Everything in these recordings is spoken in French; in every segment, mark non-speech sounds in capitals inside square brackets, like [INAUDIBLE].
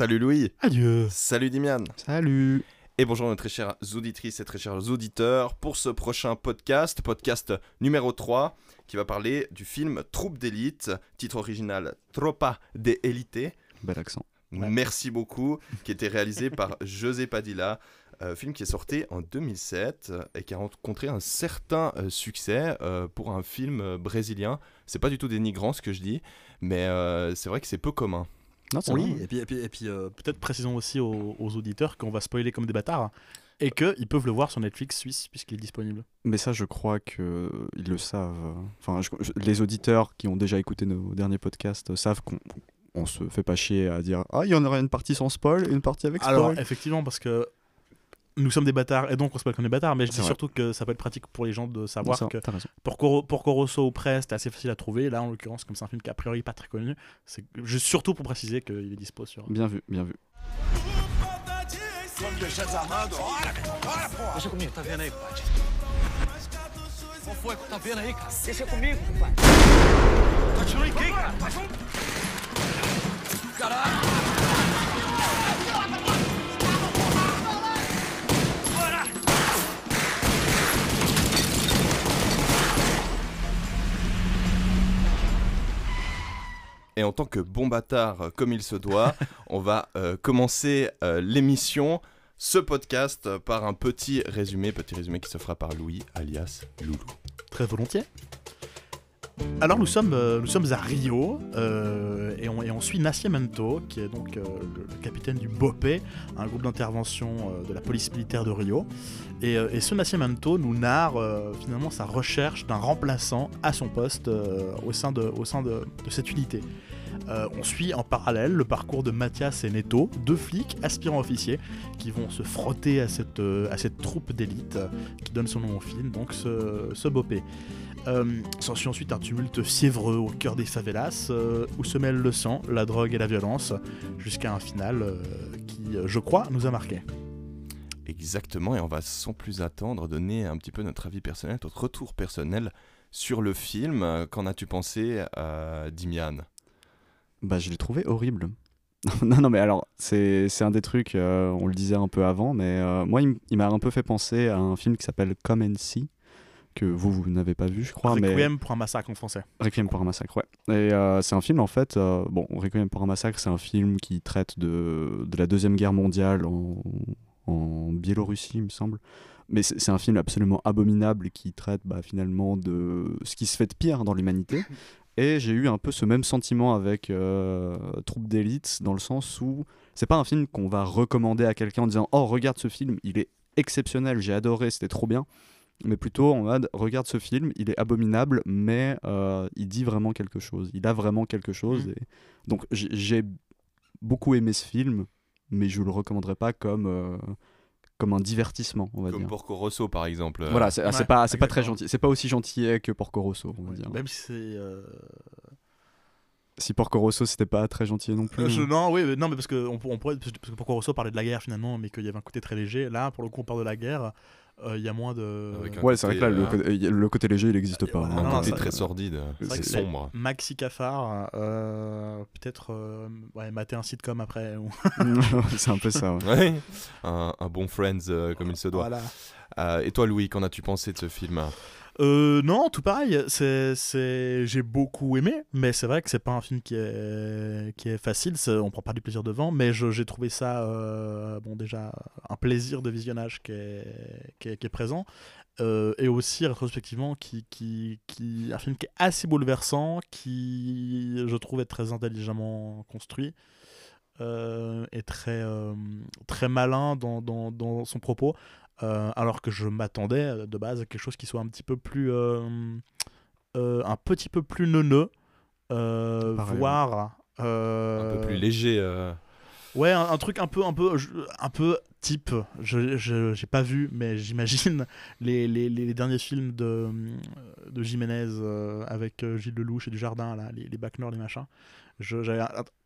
Salut Louis. Adieu. Salut Dimian. Salut. Et bonjour nos très chères auditrices et très chers auditeurs pour ce prochain podcast, podcast numéro 3, qui va parler du film Troupe d'élite, titre original Tropa de Elite. Bel accent. Merci beaucoup, qui était réalisé par [LAUGHS] José Padilla, euh, film qui est sorti en 2007 et qui a rencontré un certain euh, succès euh, pour un film brésilien. C'est pas du tout dénigrant ce que je dis, mais c'est vrai que c'est peu commun. Non, oui, et puis, et puis, et puis peut-être précisons aussi aux, auditeurs qu'on va spoiler comme des bâtards et qu'ils peuvent le voir sur Netflix suisse puisqu'il est disponible. Mais ça, je crois qu'ils le savent. Enfin, les auditeurs qui ont déjà écouté nos derniers podcasts savent qu'on on se fait pas chier à dire ah il y en aurait une partie sans spoil et une partie avec spoil. Alors effectivement parce que nous sommes des bâtards et donc on se spoil comme des bâtards mais je dis surtout que ça peut être pratique pour les gens de savoir que pour, Cor pour Corosso ou Prest c'est assez facile à trouver. Là en l'occurrence comme c'est un film qui a priori pas très connu c'est surtout pour préciser qu'il est dispo sur bien vu bien vu et en tant que bon bâtard euh, comme il se doit, [LAUGHS] on va euh, commencer euh, l'émission, ce podcast, par un petit résumé, petit résumé qui se fera par Louis, alias Loulou. Très volontiers. Alors nous sommes, nous sommes à Rio et, on, suit Nascimento, qui est donc le, capitaine du BOPE, un groupe d'intervention de la police militaire de Rio. Et, ce Nascimento nous narre finalement sa recherche d'un remplaçant à son poste au sein, de, cette unité. Euh, on suit en parallèle le parcours de Mathias et Neto, deux flics aspirants officiers qui vont se frotter à cette, euh, à cette troupe d'élite qui donne son nom au film, donc ce, ce bopé. Euh, S'ensuit ensuite un tumulte fiévreux au cœur des favelas euh, où se mêlent le sang, la drogue et la violence, jusqu'à un final qui, je crois, nous a marqué. Exactement, et on va sans plus attendre donner un petit peu notre avis personnel, notre retour personnel sur le film. Qu'en as-tu pensé, Dimian? Bah, je l'ai trouvé horrible. [LAUGHS] non, non, mais alors, c'est un des trucs, euh, on le disait un peu avant, mais euh, moi, il, m'a un peu fait penser à un film qui s'appelle Come and See, que vous, vous n'avez pas vu, je crois. Requiem pour un massacre en français. Requiem pour un massacre, ouais. Et euh, c'est un film, en fait, bon, Requiem pour un massacre, c'est un film qui traite de, de la Deuxième Guerre mondiale en, en Biélorussie, il me semble. Mais c'est un film absolument abominable qui traite bah, finalement de ce qui se fait de pire dans l'humanité. [LAUGHS] Et j'ai eu un peu ce même sentiment avec euh, Troupe d'élite, dans le sens où c'est pas un film qu'on va recommander à quelqu'un en disant Oh, regarde ce film, il est exceptionnel, j'ai adoré, c'était trop bien. Mais plutôt en mode Regarde ce film, il est abominable, mais euh, il dit vraiment quelque chose. Il a vraiment quelque chose. Mmh. Et... Donc j'ai beaucoup aimé ce film, mais je le recommanderais pas comme. Euh, comme un divertissement, on va comme dire. Porco Rosso, par exemple. Voilà, c'est pas, c'est pas très gentil. C'est pas aussi gentil que Porco Rosso, on va dire. Même si c'est. Euh... Si Porco Rosso c'était pas très gentil non plus. Euh, non, oui, non, mais parce que on, pourrait, parce que Porco Rosso parlait de la guerre finalement, mais qu'il y avait un côté très léger. Là, pour le coup, on parle de la guerre. Euh, il y a moins de. Ouais, c'est vrai que là, le, euh, côté, léger, il n'existe pas. Un non, côté très sordide, c'est sombre. Maxi Cafard, euh, peut-être ouais, mater un sitcom après. [LAUGHS] c'est un peu ça. Ouais. Un, un, bon Friends comme il se doit. Voilà. et toi, Louis, qu'en as-tu pensé de ce film? Euh, non, tout pareil. C'est, c'est... J'ai beaucoup aimé, mais c'est vrai que c'est pas un film qui est, est facile. On prend pas du plaisir devant, mais j'ai trouvé ça, euh, bon, déjà, un plaisir de visionnage qui est, est, présent. Euh, et aussi, rétrospectivement, qui, qui, un film qui est assez bouleversant, qui, je trouve, est très intelligemment construit. et très, très malin dans, son propos. Euh, alors que je m'attendais euh, de base à quelque chose qui soit un petit peu plus euh, un petit peu plus neuneux voire un peu plus léger ouais un, truc un peu un peu un peu type. Je j'ai pas vu mais j'imagine [LAUGHS] les, les, les, derniers films de de Jiménez avec Gilles Lelouch et du Jardin là les, les Bac Nord les machins. J'avais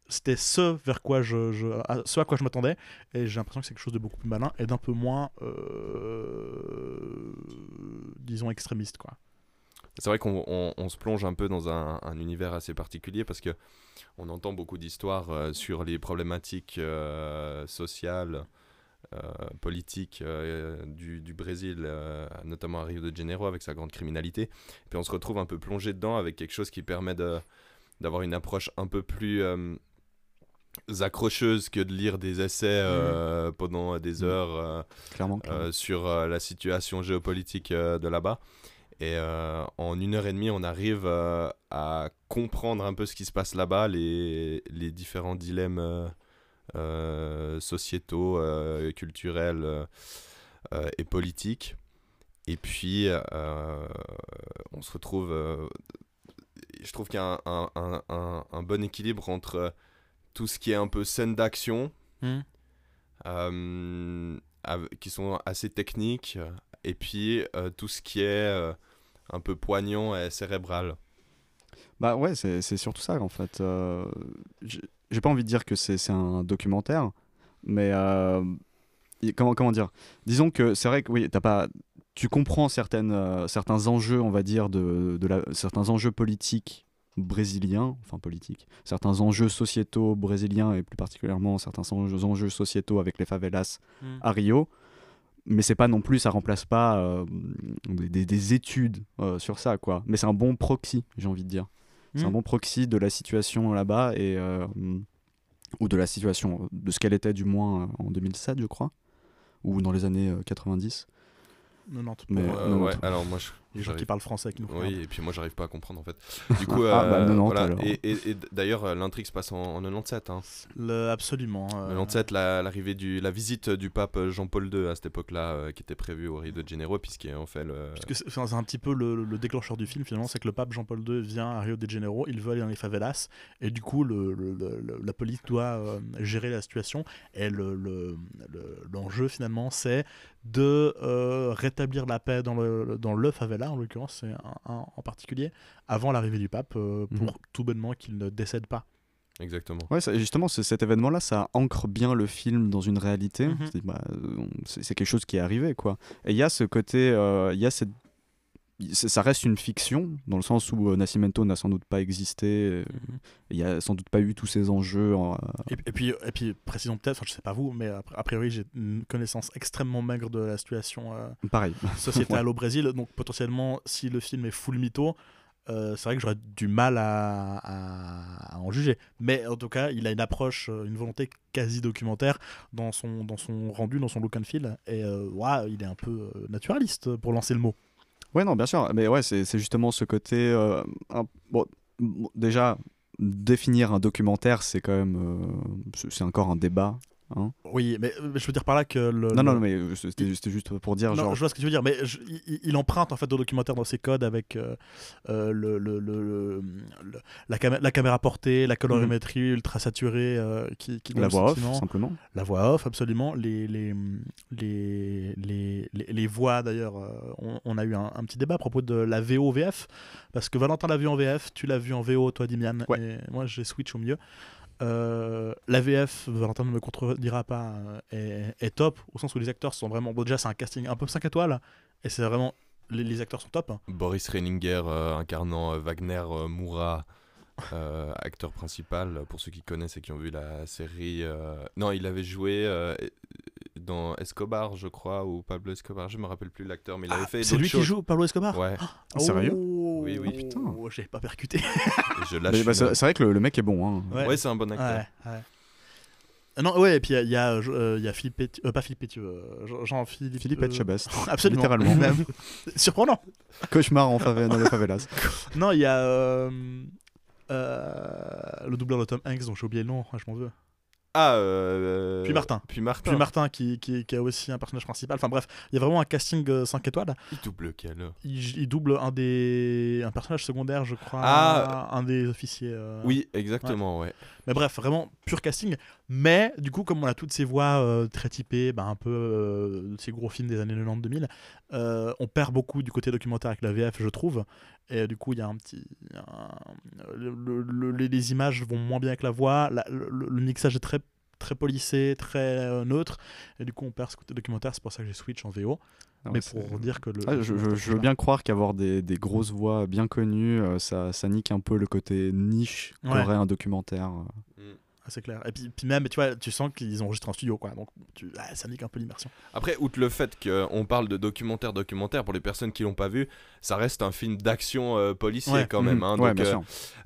c'était ce vers quoi je, à, ce à quoi je m'attendais et j'ai l'impression que c'est quelque chose de beaucoup plus malin et d'un peu moins euh, disons extrémiste quoi C'est vrai qu'on on- on se plonge un peu dans un, un univers assez particulier parce que on entend beaucoup d'histoires euh, sur les problématiques euh, sociales, politiques du, du Brésil, notamment à Rio de Janeiro avec sa grande criminalité. Et puis on se retrouve un peu plongé dedans avec quelque chose qui permet de d'avoir une approche un peu plus accrocheuse que de lire des essais euh, pendant des Mhm. heures. euh, Clairement. clairement. euh, sur la situation géopolitique de là-bas. Et en une heure et demie, on arrive à comprendre un peu ce qui se passe là-bas, les, les différents dilemmes sociétaux, culturels et politiques. Et puis, on se retrouve... je trouve qu'il y a un- un- un bon équilibre entre tout ce qui est un peu scène d'action, euh, av- qui sont assez techniques, euh, et puis euh, tout ce qui est euh, un peu poignant et cérébral. Bah ouais, c'est c'est surtout ça en fait. Euh, j'ai pas envie de dire que c'est c'est un documentaire, mais euh, comment, comment dire? Disons que c'est vrai que oui, t'as pas, tu comprends certaines, euh, certains enjeux, on va dire, de, de la, certains enjeux politiques brésiliens, enfin politiques, certains enjeux sociétaux brésiliens et plus particulièrement certains enjeux, sociétaux avec les favelas à Rio. Mais c'est pas non plus, ça remplace pas euh, des, des- des études euh, sur ça, quoi. Mais c'est un bon proxy, j'ai envie de dire. C'est un Mm. bon proxy de la situation là-bas et euh, ou de la situation, de ce qu'elle était du moins en 2007, je crois, ou dans les années euh, 90. 90 Mais- pour, non, non, ouais, toi. alors moi je. Les gens qui parlent français qui nous Oui, et puis moi j'arrive pas à comprendre en fait. [LAUGHS] Du coup, Ah, bah, euh, 90 voilà. alors. Et, et- et d'ailleurs, euh, l'intrigue se passe en, en 97. Hein. Le- absolument euh, 97, la, l'arrivée du, la visite du pape Jean-Paul II à cette époque-là, euh, qui était prévue au Rio de Janeiro, puisqu'il en fait le. Parce que c'est un petit peu le, le déclencheur du film finalement, c'est que le pape Jean-Paul II vient à Rio de Janeiro, il veut aller dans les favelas et du coup le, le- la police doit euh, gérer la situation et le- le- le- l'enjeu finalement c'est de euh, rétablir la paix dans le, dans le favela en l'occurrence c'est un, un en particulier avant l'arrivée du pape euh, pour Mhm. tout bonnement qu'il ne décède pas. Exactement. Ouais, ça- justement, ce- cet événement-là, ça ancre bien le film dans une réalité. Mhm. C'est bah, euh, c'est quelque chose qui est arrivé, quoi. Et il y a ce côté, euh, il y a cette ça reste une fiction dans le sens où euh, Nascimento n'a sans doute pas existé, euh, il y a sans doute pas eu tous ces enjeux. en- Et, et puis, et puis précisons peut-être, enfin, je sais pas vous, mais a, a priori j'ai une connaissance extrêmement maigre de la situation euh, pareil. [LAUGHS] sociétale au Brésil, donc potentiellement si le film est full mytho, euh, c'est vrai que j'aurais du mal à, à- à en juger. Mais en tout cas, il a une approche, euh, une volonté quasi documentaire dans son, dans son rendu, dans son look and feel, et euh, il est un peu euh, naturaliste pour lancer le mot. Ouais, non, bien sûr. Mais ouais, c'est justement ce côté. euh, bon, déjà, définir un documentaire, c'est quand même. euh, c'est encore un débat. Hein. Oui, mais euh, je veux dire par là que le. Non, le- non, mais euh, c'était juste pour dire. Non, genre, je vois ce que tu veux dire, mais je- il, il emprunte en fait au documentaire dans ses codes avec euh, le, la, camé- la caméra portée, la colorimétrie ultra saturée euh, qui, qui la voix off, simplement. La voix off, absolument. Les, les, les, les, voix, d'ailleurs, on, on a eu un, un petit débat à propos de la VO-VF, parce que Valentin l'a vu en VF, tu l'as vu en VO, toi, Dimian, Ouais. et moi, j'ai switch au milieu. Euh, la VF, Valentin ne me contredira pas, euh, est, top, au sens où les acteurs sont vraiment... Bon, déjà, c'est un casting un peu 5 étoiles, et c'est vraiment... Les, acteurs sont top. Boris Reininger euh, incarnant euh, Wagner euh, Moura, euh, acteur principal, pour ceux qui connaissent et qui ont vu la série. euh, Non, il avait joué euh, dans Escobar, je crois, ou Pablo Escobar, je me rappelle plus l'acteur, mais il avait Ah, fait. c'est lui qui joue Pablo Escobar Ouais, Sérieux Oh, Oui, oui. Putain. J'ai pas percuté. [LAUGHS] je lâche. Bah, c'est vrai que le, le mec est bon. Hein. Ouais. Ouais, c'est un bon acteur. Ouais, ouais. Non, ouais, et puis il y a, il y, a, euh, y a Philippe euh, pas Philippe Pétieux, Jean- Jean-Philippe. Philippe euh, Etchebest. [LAUGHS] Absolument. Littéralement. Même. Surprenant. Cauchemar en favela, dans les favelas. Non, il y a euh, euh, le doubleur de Tom Hanks, dont j'ai oublié le nom, ah, je m'en veux. Ah, euh... Puis Martin. Puis Martin. Puis Martin, qui, qui, qui a aussi un personnage principal. Enfin bref, il y a vraiment un casting 5 étoiles. Il double quel Il, il double un des un personnage secondaire, je crois. Ah. Un des officiers. euh, Oui, exactement, ouais. Mais bref, vraiment pur casting. Mais du coup, comme on a toutes ces voix euh, très typées, bah, un peu euh, ces gros films des années 90-2000, euh, on perd beaucoup du côté documentaire avec la VF, je trouve. Et euh, du coup, il y a un petit. un- le- le- le- les, images vont moins bien que la voix. la- le, mixage est très, très polissé, très euh, neutre. Et du coup, on perd ce côté documentaire. C'est pour ça que j'ai switch en VO. Mais ouais, pour dire que le. Ah, je, je- je veux bien croire qu'avoir des, des grosses voix bien connues, euh, ça, ça nique un peu le côté niche Ouais. qu'aurait un documentaire. euh. C'est clair. Et puis, puis même, tu vois, tu sens qu'ils ont enregistré en studio, quoi. Donc, tu, ah, ça nique un peu l'immersion. Après, outre le fait qu'on parle de documentaire, documentaire, pour les personnes qui l'ont pas vu, ça reste un film d'action euh, policier Ouais. quand même. Mhm. hein. ouais, Donc, euh,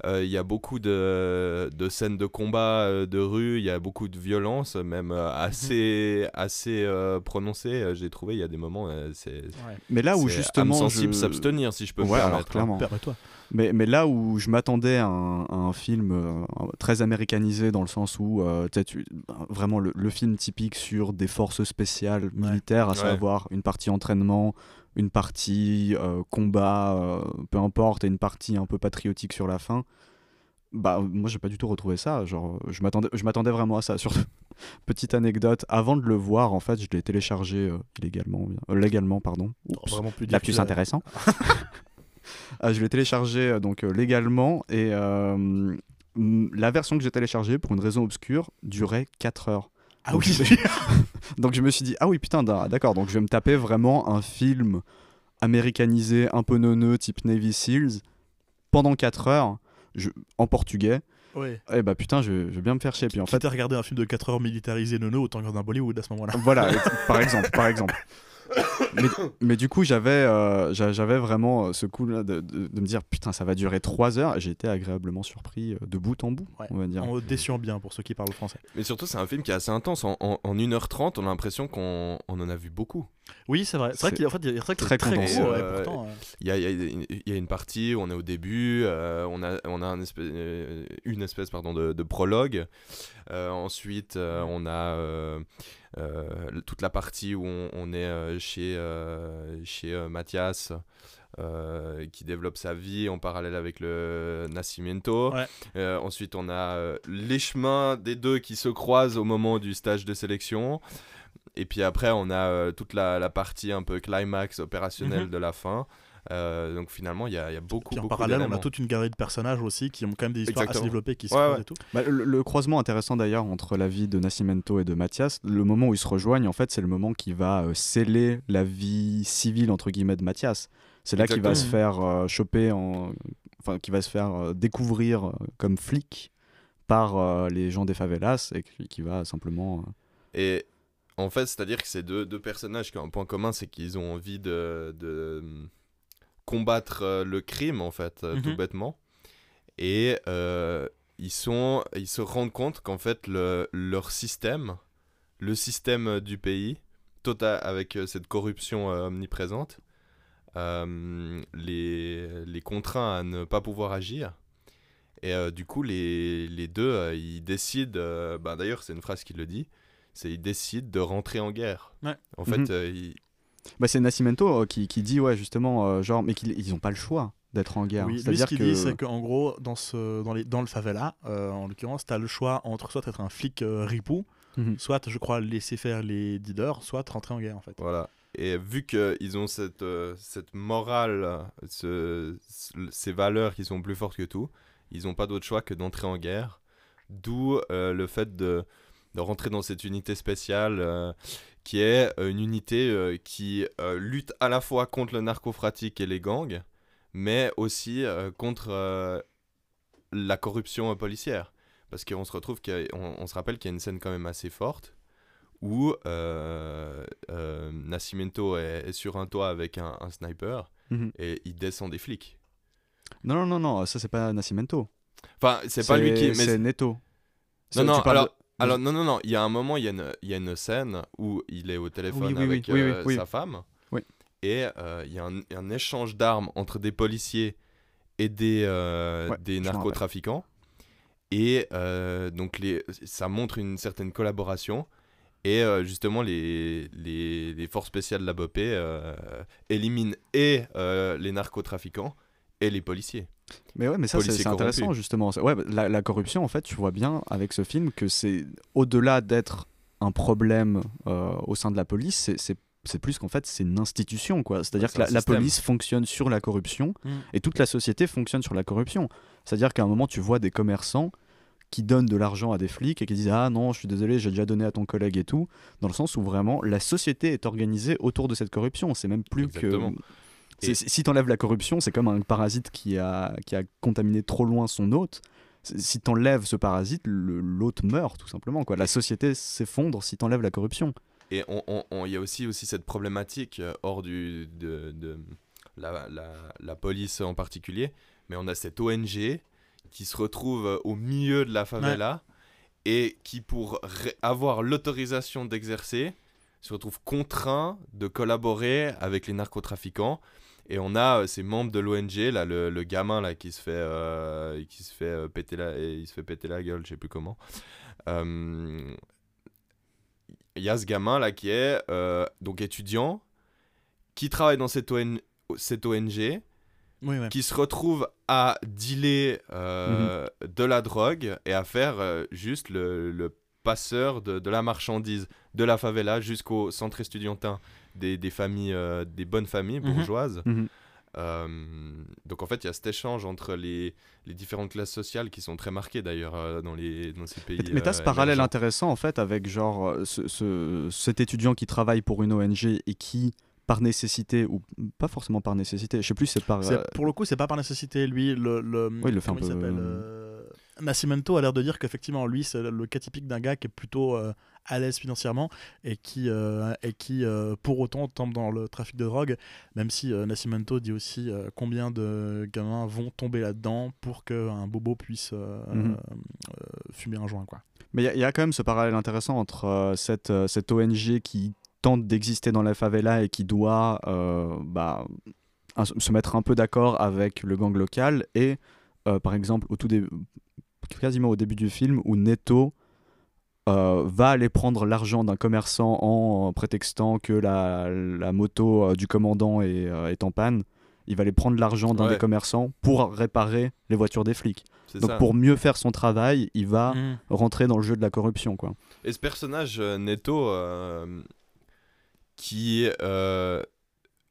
euh, il y a beaucoup de, de scènes de combat euh, de rue, il y a beaucoup de violence, même euh, assez, assez euh, prononcées. euh, J'ai trouvé, il y a des moments, euh, c'est Mais là où justement. sensible je- s'abstenir, si je peux me Ouais, alors permettre. hein. clairement. Permets-toi. Mais, mais là où je m'attendais à, un à un film euh, très américanisé dans le sens où euh, tu tu- vraiment le, le film typique sur des forces spéciales militaires, à Ouais. savoir une partie entraînement, une partie euh, combat, euh, peu importe, et une partie un peu patriotique sur la fin. Bah moi j'ai pas du tout retrouvé ça. Genre je m'attendais je m'attendais vraiment à ça. [LAUGHS] Sur petite anecdote, avant de le voir en fait je l'ai téléchargé euh, illégalement, euh, légalement pardon. Oups. Vraiment plus intéressant. [LAUGHS] Ah, [LAUGHS] je l'ai téléchargé euh, donc euh, légalement et euh, la version que j'ai téléchargée pour une raison obscure durait 4 heures. Ah Donc, oui, je- [LAUGHS] Donc je me suis dit ah oui putain da- d'accord donc je vais me taper vraiment un film américanisé un peu neuneux type Navy Seals pendant 4 heures je- en portugais ouais. et bah putain je, je vais bien me faire chier puis en fait regardé un film de 4 heures militarisé nono, autant regarder un Bollywood à ce moment-là. Voilà, par exemple, par exemple. [LAUGHS] [COUGHS] Mais, mais du coup, j'avais euh, j'avais vraiment euh, ce coup-là de, de- de me dire putain, ça va durer 3 heures. Et j'ai été agréablement surpris euh, de bout en bout, Ouais. on va dire. En bien pour ceux qui parlent français. Mais surtout, c'est un film qui est assez intense. En, en, en 1h30, on a l'impression qu'on on en a vu beaucoup. Oui, c'est vrai. C'est vrai qu'il en fait, il est très condensé. gros. ouais, pourtant, Il y a, il y a une- partie où on est au début, euh, on a, on a un espèce- euh, une espèce pardon, de, de prologue. Euh, ensuite, euh, on a toute la partie où on, on est chez, chez Mathias. euh, qui développe sa vie en parallèle avec le Nascimento. Ouais. Euh, ensuite, on a euh, les chemins des deux qui se croisent au moment du stage de sélection. Et puis après, on a euh, toute la, la partie un peu climax opérationnel Mhm. de la fin. Euh, donc finalement, il y a, il y a beaucoup, Puis en beaucoup parallèle, on a toute une galerie de personnages aussi qui ont quand même des histoires Exactement. assez développées qui se Ouais, et tout. Bah, le, le croisement intéressant d'ailleurs entre la vie de Nascimento et de Mathias, le moment où ils se rejoignent, en fait, c'est le moment qui va euh, sceller la vie civile entre guillemets de Mathias. C'est là qu'il va se faire euh, choper, en... enfin, qui va se faire euh, découvrir comme flic par euh, les gens des favelas et qui, qui va simplement. euh, Et en fait, c'est-à-dire que ces deux, deux personnages qui ont un point commun, c'est qu'ils ont envie de, de hum, combattre euh, le crime, en fait, euh, tout Mhm. bêtement. Et euh, ils, sont, ils se rendent compte qu'en fait, le, leur système, le système euh, du pays, total, avec euh, cette corruption euh, omniprésente, euh, les, les contraint à ne pas pouvoir agir. Et euh, du coup, les, les deux, euh, ils décident, euh, bah, d'ailleurs, c'est une phrase qui le dit, c'est ils décident de rentrer en guerre. Ouais. En fait, Mhm. euh, Bah, c'est Nascimento euh, qui, qui dit ouais justement euh, genre mais qu'ils ils ont pas le choix d'être en guerre. Oui, lui, ce qu'il que dit, c'est qu'en gros, dans, ce, dans, les, dans le favela, euh, en l'occurrence, tu as le choix entre soit être un flic euh, ripou, Mhm. soit, je crois, laisser faire les dealers, soit rentrer en guerre, en fait. Voilà. Et vu qu'ils ont cette, euh, cette morale, ce- ce- ces valeurs qui sont plus fortes que tout, ils n'ont pas d'autre choix que d'entrer en guerre. D'où euh, le fait de, de rentrer dans cette unité spéciale euh, qui est euh, une unité euh, qui lutte à la fois contre le narcotrafic et les gangs, mais aussi contre la corruption policière. Parce qu'on se retrouve, qu'on on se rappelle qu'il y a une scène quand même assez forte où Nascimento est, est sur un toit avec un, un sniper Mhm. et il descend des flics. Non non non non ça c'est pas Nascimento. Enfin, c'est pas lui qui. Mais C'est Neto. Non, non, alors, alors, non, non, non, il y a un moment, il y a une, il y a une scène où il est au téléphone Oui, avec oui, oui, euh, oui. sa femme. Et euh, il y a un, un échange d'armes entre des policiers et des, euh, Ouais, des narcotrafiquants. Et euh, donc, les, ça montre une certaine collaboration. Et justement, les, les, les forces spéciales de la BOP éliminent et les narcotrafiquants et les policiers. Mais ouais, mais ça c'est intéressant justement. Ouais, bah, la, la corruption en fait, tu vois bien avec ce film que c'est au-delà d'être un problème euh, au sein de la police, c'est- plus qu'en fait c'est une institution quoi. C'est-à-dire que la, police fonctionne sur la corruption Mm. et toute la société fonctionne sur la corruption. C'est-à-dire qu'à un moment tu vois des commerçants qui donnent de l'argent à des flics et qui disent ah non je suis désolé j'ai déjà donné à ton collègue et tout dans le sens où vraiment la société est organisée autour de cette corruption. C'est même plus Exactement. que Et- si t'enlèves la corruption c'est comme un parasite qui a qui a contaminé trop loin son hôte. Si t'enlèves ce parasite, l'hôte meurt tout simplement. Quoi. La société s'effondre si t'enlèves la corruption. Et on- on- on- il y a aussi, aussi cette problématique euh, hors du, de, de la, la, la police en particulier, mais on a cette ONG qui se retrouve euh, au milieu de la favela et qui, pour avoir l'autorisation d'exercer, se retrouve contraint de collaborer avec les narcotrafiquants. Et on a euh, ces membres de l'ONG, là, le, le gamin là, qui se fait, euh, qui se fait, euh, péter la, et il se fait péter la gueule, je sais plus comment. Il y a ce gamin là qui est donc étudiant, qui travaille dans cette, ON cette ONG, Oui, ouais. qui se retrouve à dealer euh, de la drogue et à faire euh, juste le, le passeur de, de la marchandise de la favela jusqu'au centre estudiantin des, des familles, euh, des bonnes familles Mhm. bourgeoises. Mhm. Euh, donc en fait, il y a cet échange entre les, les différentes classes sociales qui sont très marquées d'ailleurs euh, dans, les, dans ces pays. Mais, mais t'as ce euh, parallèle intéressant en fait avec genre ce, ce- cet étudiant qui travaille pour une ONG et qui par nécessité ou pas forcément par nécessité, je sais plus si c'est par Pour le coup, c'est pas par nécessité. Lui, le, le Oui, il le fait un peu, s'appelle, Nascimento a l'air de dire qu'effectivement, lui, c'est le cas typique d'un gars qui est plutôt euh, à l'aise financièrement et qui, euh, et qui euh, pour autant, tombe dans le trafic de drogue, même si euh, Nascimento dit aussi combien de gamins vont tomber là-dedans pour qu'un bobo puisse Mhm. fumer un joint. Quoi. Mais il y a- il y, a quand même ce parallèle intéressant entre cette, cette ONG qui tente d'exister dans la favela et qui doit bah, un- se mettre un peu d'accord avec le gang local et par exemple au tout dé- quasiment au début du film où Neto euh, va aller prendre l'argent d'un commerçant en prétextant que la, la moto euh, du commandant est, euh, est en panne. Il va aller prendre l'argent d'un Ouais. des commerçants pour réparer les voitures des flics. Donc ça. pour mieux faire son travail, il va Mhm. rentrer dans le jeu de la corruption quoi. Et ce personnage, euh, Neto, euh, qui euh,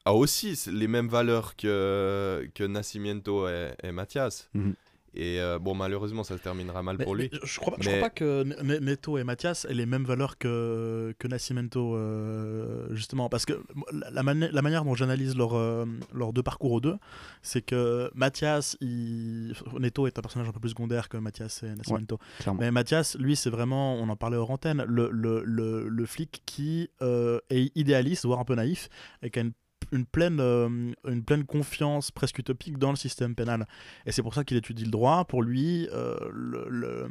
a aussi les mêmes valeurs que, que Nascimento et, et Mathias. Mhm. Et euh, bon, malheureusement, ça se terminera mal Mais- pour lui. mais je crois, pas- je Mais- crois pas que Ne- Ne- Neto et Mathias aient les mêmes valeurs que, que Nascimento, euh, justement. Parce que la, la mani- la manière dont j'analyse leurs euh, leurs deux parcours aux deux, c'est que Mathias, il... Neto est un personnage un peu plus secondaire que Mathias et Nascimento. Mais Mathias, lui, c'est vraiment, on en parlait hors antenne, le, le, le, le flic qui euh, est idéaliste, voire un peu naïf, et qui a une une pleine, euh, une pleine confiance presque utopique dans le système pénal. Et c'est pour ça qu'il étudie le droit. Pour lui, euh, le, le-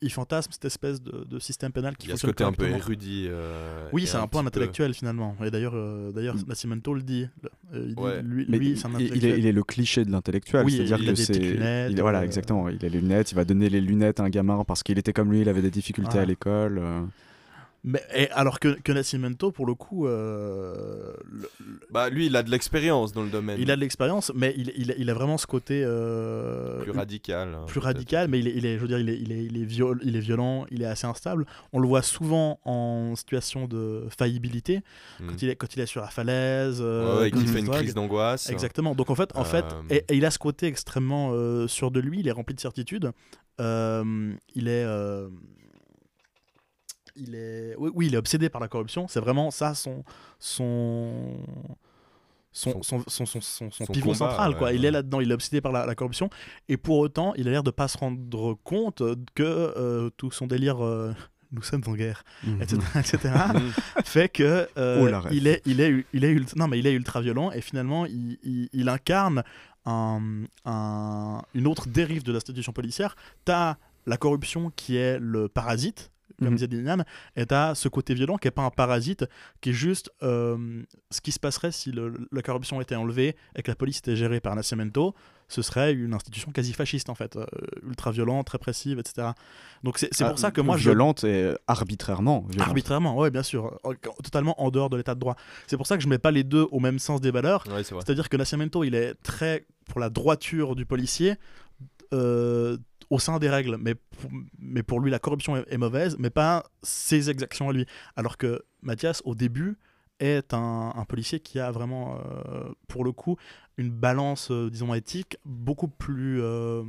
il, fantasme cette espèce de, de système pénal qui Il y a ce fonctionne côté un peu érudit. euh, Oui, c'est un, peu un petit intellectuel finalement. Et d'ailleurs, euh, d'ailleurs Mm. Nascimento le dit. Le- euh, il dit, Ouais. lui, Mais lui, il, c'est un il- est, il est le cliché de l'intellectuel, Oui, c'est-à-dire il que c'est voilà euh, exactement, il a les lunettes, il va donner les lunettes à un gamin parce qu'il était comme lui, il avait des difficultés à l'école. Mais, et alors que, que Nascimento, pour le coup, euh, le- Bah, lui, il a de l'expérience dans le domaine. il a de l'expérience, mais il, il, il a vraiment ce côté euh, plus radical. hein, plus radical, mais il est, il est, je veux dire, il est, il est, il est, viol- il est violent, il est assez instable. On le voit souvent en situation de faillibilité, Mm. quand, il est, quand il est sur la falaise, euh, Ouais, ouais, quand qui il fait une crise d'angoisse. Exactement. Donc en fait, en fait Euh, et, et il a ce côté extrêmement sûr de lui, il est rempli de certitude. Il est. il est, oui, oui, il est obsédé par la corruption. C'est vraiment ça son, son, son, son, son, pivot combat, central. Quoi. ouais, il ouais. est là-dedans, il est obsédé par la, la corruption. Et pour autant, il a l'air de pas se rendre compte que euh, tout son délire. euh, nous sommes en guerre, etc., etc., Mm. fait que euh, Oh, il est il est il est ultra, non mais il est ultra violent et finalement il, il- il incarne un, un- une autre dérive de l'institution policière t'as la corruption qui est le parasite comme Mhm. disait Liliane, et t'as ce côté violent qui est pas un parasite, qui est juste euh, ce qui se passerait si le- la corruption était enlevée et que la police était gérée par Nascimento, ce serait une institution quasi fasciste en fait, euh, ultra violente, répressive, etc. Donc c'est c'est pour Ah, ça que moi je violente et arbitrairement. violente. Arbitrairement, oui, bien sûr, totalement en dehors de l'état de droit. C'est pour ça que je mets pas les deux au même sens des valeurs. Ouais. C'est-à-dire que Nascimento, il est très pour la droiture du policier euh, au sein des règles, mais pour, mais pour lui, la corruption est, mauvaise, mais pas ses exactions à lui. Alors que Mathias, au début, est un, un policier qui a vraiment, euh, pour le coup, une balance, euh, disons, éthique beaucoup plus, euh,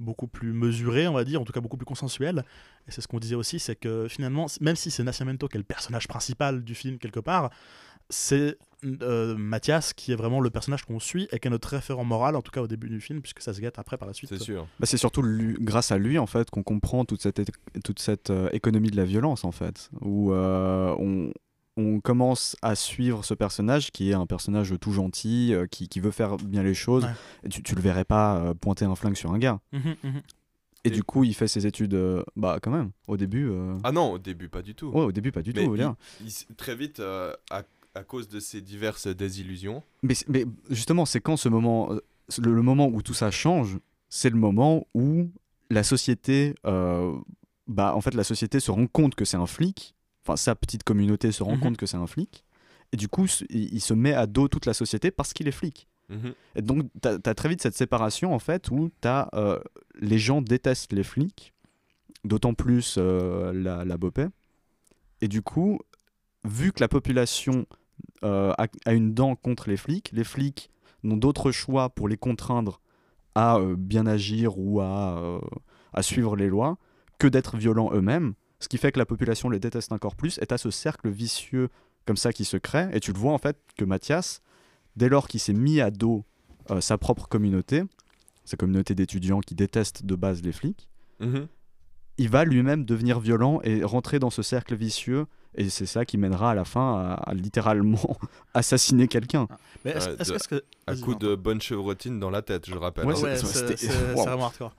beaucoup plus mesurée, on va dire, en tout cas beaucoup plus consensuelle. Et c'est ce qu'on disait aussi, c'est que finalement, même si c'est Nascimento qui est le personnage principal du film quelque part, c'est euh, Mathias qui est vraiment le personnage qu'on suit et qui est notre référent moral, en tout cas au début du film, puisque ça se gâte après par la suite. C'est sûr. Bah, c'est surtout lui- grâce à lui en fait qu'on comprend toute cette, toute cette euh, économie de la violence en fait, où euh, on, on commence à suivre ce personnage qui est un personnage tout gentil, euh, qui, qui veut faire bien les choses. Ouais. Et tu, tu le verrais pas euh, pointer un flingue sur un gars. Mhm, mhm. Et, Et- du coup, il fait ses études, euh, bah quand même, au début. euh, Ah non, au début, pas du tout. ouais, au début, pas du Mais tout. il s- très vite, euh, à, à cause de ces diverses désillusions, Mais, justement, c'est quand ce moment, euh, le, le moment où tout ça change, c'est le moment où la société, euh, bah en fait, la société se rend compte que c'est un flic. Enfin, sa petite communauté se rend Mhm. compte que c'est un flic. Et du coup, il, il se met à dos toute la société parce qu'il est flic. Mhm. Et donc, tu as, très vite cette séparation, en fait, où t'as, euh, les gens détestent les flics, d'autant plus euh, la, la Bopé. Et du coup, vu que la population euh, a, a une dent contre les flics, les flics n'ont d'autre choix pour les contraindre à euh, bien agir ou à, euh, à suivre les lois que d'être violents eux-mêmes, ce qui fait que la population les déteste encore plus, et tu ce cercle vicieux comme ça qui se crée, et tu le vois en fait que Mathias, dès lors qu'il s'est mis à dos euh, sa propre communauté, sa communauté d'étudiants qui détestent de base les flics, Mhm. il va lui-même devenir violent et rentrer dans ce cercle vicieux. Et c'est ça qui mènera à la fin à, à littéralement [LAUGHS] assassiner quelqu'un. Mais est-ce est-ce est-ce que. À coup de bonne chevrotine dans la tête, je rappelle. Ouais, hein. c'est- Ouais, c'est-.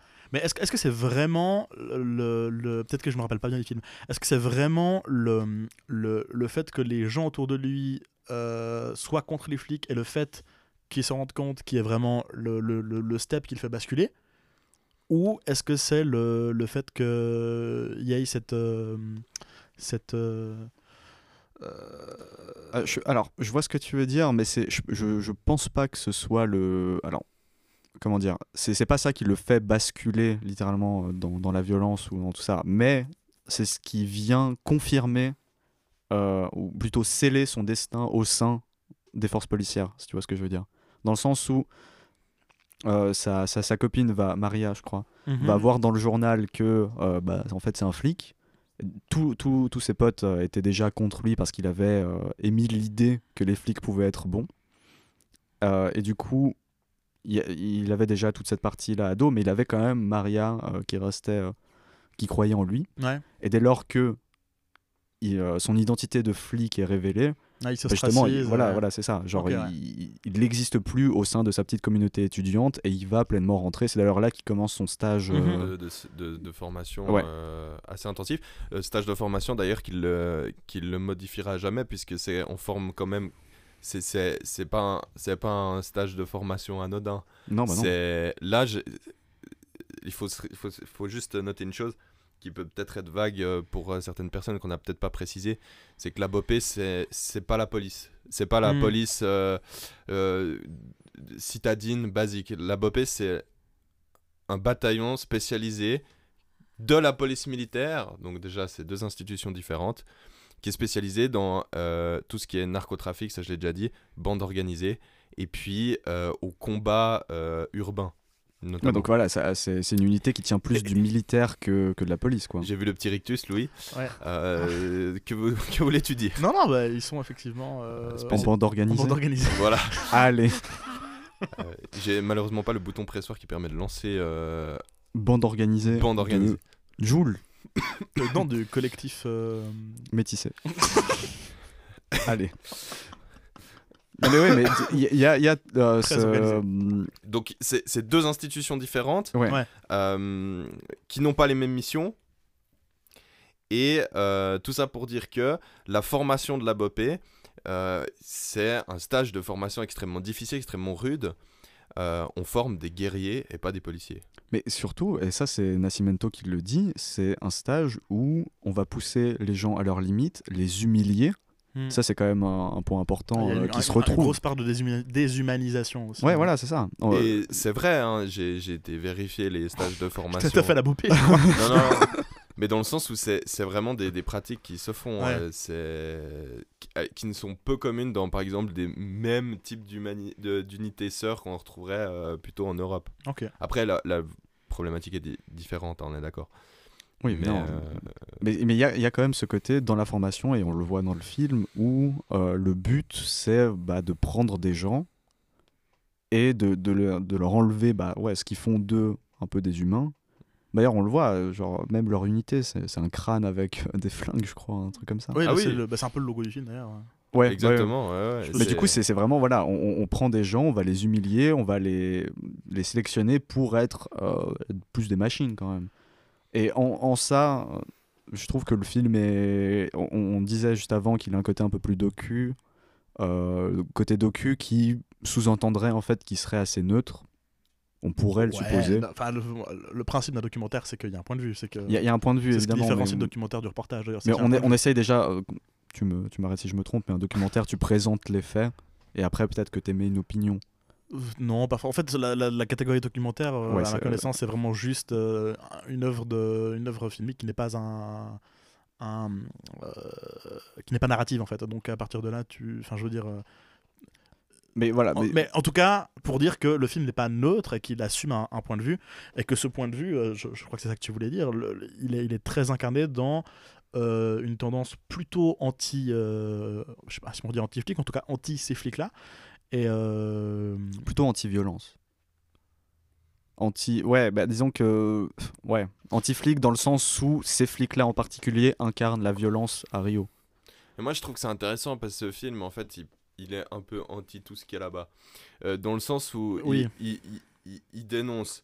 [LAUGHS] Mais est-ce que est-ce que c'est vraiment le, le- peut-être que je me rappelle pas bien du film. Est-ce que c'est vraiment le, le, le fait que les gens autour de lui euh, soient contre les flics et le fait qu'ils se rendent compte qui est vraiment le, le, le, le step qui le fait basculer? Ou est-ce que c'est le, le fait qu'il y ait cette euh, cette euh, euh, je- alors, je vois ce que tu veux dire, mais c'est, je, je, je pense pas que ce soit le. Alors, comment dire C'est c'est pas ça qui le fait basculer littéralement euh, dans, dans la violence ou dans tout ça, mais c'est ce qui vient confirmer, euh, ou plutôt sceller son destin au sein des forces policières, si tu vois ce que je veux dire. Dans le sens où euh, sa, sa, sa copine va, Maria, je crois, mhm. va voir dans le journal que bah, en fait c'est un flic. Tous ses potes euh, étaient déjà contre lui parce qu'il avait euh, émis l'idée que les flics pouvaient être bons. Euh, et du coup, il, avait déjà toute cette partie-là à dos, mais il avait quand même Maria qui restait, qui croyait en lui. ouais. Et dès lors que son identité de flic est révélée, Ah, il se bah, justement, il- voilà, ouais. voilà, c'est ça. Genre, il- n'existe plus au sein de sa petite communauté étudiante et il va pleinement rentrer. C'est d'ailleurs là qu'il commence son stage. Mhm. euh, de, de- de- de formation Ouais. euh, assez intensif. Euh, stage de formation d'ailleurs qu'il le, qu'il le modifiera jamais puisque c'est on forme quand même. C'est, c'est, c'est pas un, c'est pas un stage de formation anodin. Non, bah non. c'est là je- il faut, faut il faut juste noter une chose qui peut peut-être être vague euh, pour euh, certaines personnes qu'on n'a peut-être pas précisé, c'est que la BOP c'est pas la police, c'est pas la Mm. police euh, euh, citadine basique. La BOP c'est un bataillon spécialisé de la police militaire, donc déjà c'est deux institutions différentes, qui est spécialisé dans euh, tout ce qui est narcotrafic, ça je l'ai déjà dit, bande organisée, et puis au combat urbain. Ouais, donc voilà, c'est c'est une unité qui tient plus du militaire que, que de la police, quoi. J'ai vu le petit rictus, Louis. Ouais. Euh, que que voulais-tu dire? Non, non, bah, ils sont effectivement euh, organisée. bande organisée. [LAUGHS] Voilà. Allez, Euh, J'ai malheureusement pas le bouton pressoir qui permet de lancer euh, bande organisée. bande organisée. [COUGHS] de Joule, Le nom du collectif. euh, métissé. [LAUGHS] Allez. Non, mais ouais, mais il y, a- y euh, ce-. Donc c'est deux institutions différentes Ouais. Euh, qui n'ont pas les mêmes missions. Et euh, tout ça pour dire que la formation de la BOP, euh, c'est un stage de formation extrêmement difficile, extrêmement rude. Euh, on forme des guerriers et pas des policiers. Mais surtout, et ça c'est Nascimento qui le dit, c'est un stage où on va pousser les gens à leurs limites, les humilier. Hmm. Ça c'est quand même un, un point important Il y a euh, une- qui un- se Une retrouve. grosse part de déshuma- déshumanisation aussi. Ouais, voilà, c'est ça. On- Et c'est vrai, hein, j'ai j'ai été vérifier les stages de [LAUGHS] Tout formation. à fait la bopée. Non, non, non. mais dans le sens où c'est c'est vraiment des, des pratiques qui se font, Ouais. euh, c'est qui, euh, qui ne sont peu communes dans par exemple des mêmes types d'unités sœurs qu'on retrouverait euh, plutôt en Europe. Ok. Après, la, la problématique est di- différente, hein, on est d'accord. Oui, mais euh, Mais mais il y, a- il y a quand même ce côté dans la formation, et on le voit dans le film, où euh, le but c'est bah, de prendre des gens et de, de, leur, de leur enlever bah, ouais, ce qu'ils font d'eux un peu des humains. D'ailleurs, on le voit, euh, genre, même leur unité, c'est c'est un crâne avec des flingues, je crois, un truc comme ça. Oui, Ah bah, oui. c'est le- bah, c'est un peu le logo du film d'ailleurs. ouais. Ouais, ouais, exactement. ouais, ouais, Mais du coup, c'est c'est vraiment, voilà, on, on prend des gens, on va les humilier, on va les, les sélectionner pour être euh, plus des machines quand même. Et en, en ça, je trouve que le film est. On, on disait juste avant qu'il a un côté un peu plus docu, euh, côté docu qui sous-entendrait en fait qu'il serait assez neutre. On pourrait le Ouais, supposer. enfin, le, le principe d'un documentaire, c'est qu'il y a un point de vue. C'est que Il y, a- il y a un point de vue c'est ce qui évidemment. différencie mais- le documentaire du reportage d'ailleurs. mais on, est- essaye déjà, euh, tu me- tu m'arrêtes si je me trompe, mais un documentaire, tu présentes les faits, et après peut-être que tu émets une opinion. Non, parfois. En fait, la, la- la catégorie documentaire, euh, Ouais, à ma connaissance, c'est vraiment juste euh, une œuvre de, une œuvre filmique qui n'est pas un, un euh, qui n'est pas narrative en fait. Donc à partir de là, tu, enfin, je veux dire. euh, Mais voilà, En- mais- en tout cas, pour dire que le film n'est pas neutre et qu'il assume un, un point de vue, et que ce point de vue, je, je crois que c'est ça que tu voulais dire, le- il, est, il est très incarné dans euh, une tendance plutôt anti. euh, je sais pas si on dit anti-flic, en tout cas anti ces flics-là. Et. euh, plutôt anti-violence. Anti, ouais, bah disons que, ouais, anti-flic dans le sens où ces flics-là en particulier incarnent la violence à Rio. Et moi, je trouve que c'est intéressant parce que ce film, en fait, il, il est un peu anti tout ce qu'il y a là-bas. Euh, dans le sens où il- Oui. il, il- il- il dénonce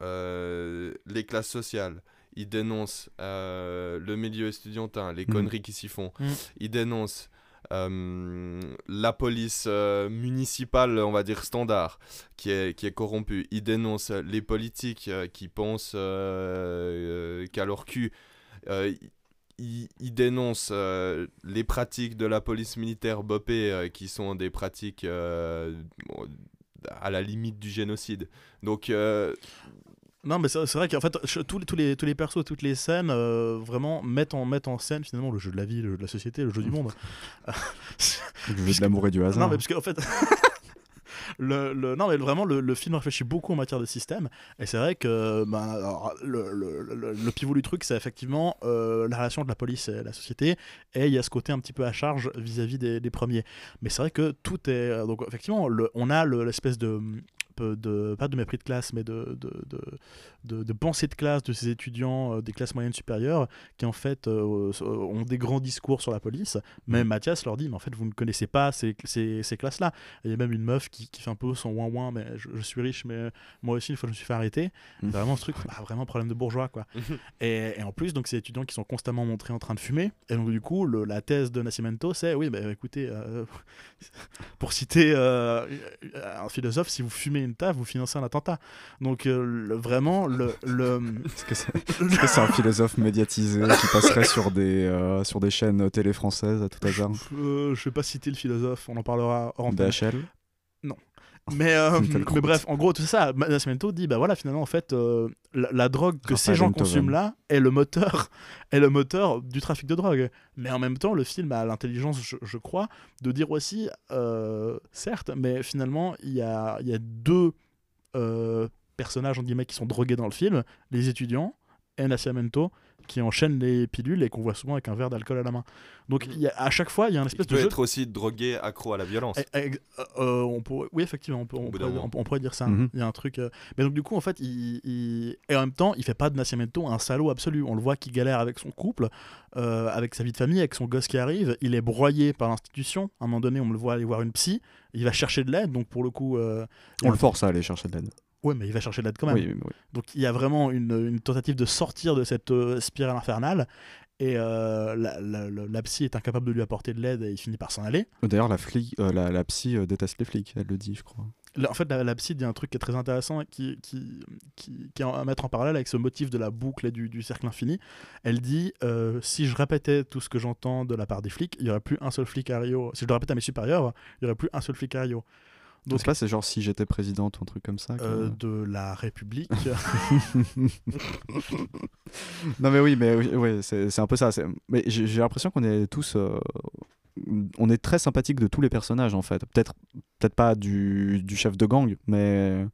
euh, les classes sociales, il dénonce euh, le milieu estudiantin, les Mhm. conneries qui s'y font, Mhm. il dénonce euh, la police euh, municipale, on va dire standard, qui est, qui est corrompue, il dénonce les politiques euh, qui pensent qu'à leur cul. Euh, il, il dénonce euh, les pratiques de la police militaire bopée qui sont des pratiques à la limite du génocide. Donc, Non, mais c'est vrai qu'en fait, tous, les- tous, les, tous les persos, toutes les scènes, euh, vraiment mettent en, mettent en scène finalement le jeu de la vie, le jeu de la société, le jeu du monde. [LAUGHS] Le jeu de l'amour et du hasard. Non, mais parce qu'en fait. [LAUGHS] Le, le- non mais vraiment le, le film réfléchit beaucoup en matière de système et c'est vrai que ben, alors, le, le- le- le pivot du truc c'est effectivement euh, la relation de la police et la société et il y a ce côté un petit peu à charge vis-à-vis des, des premiers mais c'est vrai que tout est euh, donc effectivement on a le- l'espèce de, de pas de mépris de classe mais de, de, de, de- de pensée de classe de ces étudiants euh, des classes moyennes supérieures qui en fait euh, ont des grands discours sur la police. Même Mathias leur dit mais en fait vous ne connaissez pas ces, ces, ces classes là il y a même une meuf qui, qui fait un peu son ouin ouin mais je, je suis riche mais moi aussi une fois je me suis fait arrêter. Mm. vraiment ce truc bah, vraiment problème de bourgeois quoi. [LAUGHS] Et, et en plus donc ces étudiants qui sont constamment montrés en train de fumer. Et donc du coup le- la thèse de Nascimento c'est oui bah, écoutez euh, [LAUGHS] pour citer euh, un philosophe si vous fumez une vous financez un attentat. Donc euh, le- vraiment le, le [LAUGHS] Est-ce que c'est un philosophe médiatisé qui passerait sur des, euh, sur des chaînes télé françaises à tout hasard? Euh, je vais pas citer le philosophe on en parlera hors antenne. DHL [LAUGHS] Mais, euh, mais bref, en gros, tout ça, Nascimento dit bah voilà, finalement, en fait, euh, la, la drogue que ces gens consument là est le moteur, [LAUGHS] est le moteur du trafic de drogue. Mais en même temps, le film a l'intelligence, je, je crois, de dire aussi, euh, certes, mais finalement, il y a, y a deux personnages en guillemets qui sont drogués dans le film, les étudiants et Nascimento qui enchaînent les pilules et qu'on voit souvent avec un verre d'alcool à la main. Donc il y a, à chaque fois, il y a un il espèce peut de jeu être aussi drogué, accro à la violence. eh, eh, euh, on pourrait- oui, effectivement, on, peut- on pourrait, d'un moment. on- on pourrait dire ça. Mhm. Il y a un truc. euh, Mais donc, du coup, en fait, il, il- et en même temps, il fait pas de Nascimento un salaud absolu. On le voit qu'il galère avec son couple, euh, avec sa vie de famille, avec son gosse qui arrive. Il est broyé par l'institution. À un moment donné, on le voit aller voir une psy. Il va chercher de l'aide. Donc, pour le coup. euh, On le force à aller chercher de l'aide. Ouais, mais il va chercher de l'aide quand même. Oui, oui, oui. Donc il y a vraiment une, une tentative de sortir de cette euh, spirale infernale. Et euh, la, la- la- la psy est incapable de lui apporter de l'aide et il finit par s'en aller. D'ailleurs, la, flic, euh, la, psy déteste les flics, elle le dit, je crois. En fait, la, psy dit un truc qui est très intéressant qui, qui, qui, qui est à mettre en parallèle avec ce motif de la boucle et du, du cercle infini. Elle dit si je répétais tout ce que j'entends de la part des flics, il y aurait plus un seul flic à Rio. Si je le répète à mes supérieurs, il y aurait plus un seul flic à Rio. Donc, c'est pas, c'est genre si j'étais présidente ou un truc comme ça. Euh, de la République. [LAUGHS] [LAUGHS] non, mais oui, mais oui, c'est un peu ça. Mais j'ai l'impression qu'on est tous. Euh, on est très sympathique de tous les personnages en fait. Peut-être peut pas du, du, chef de gang, mais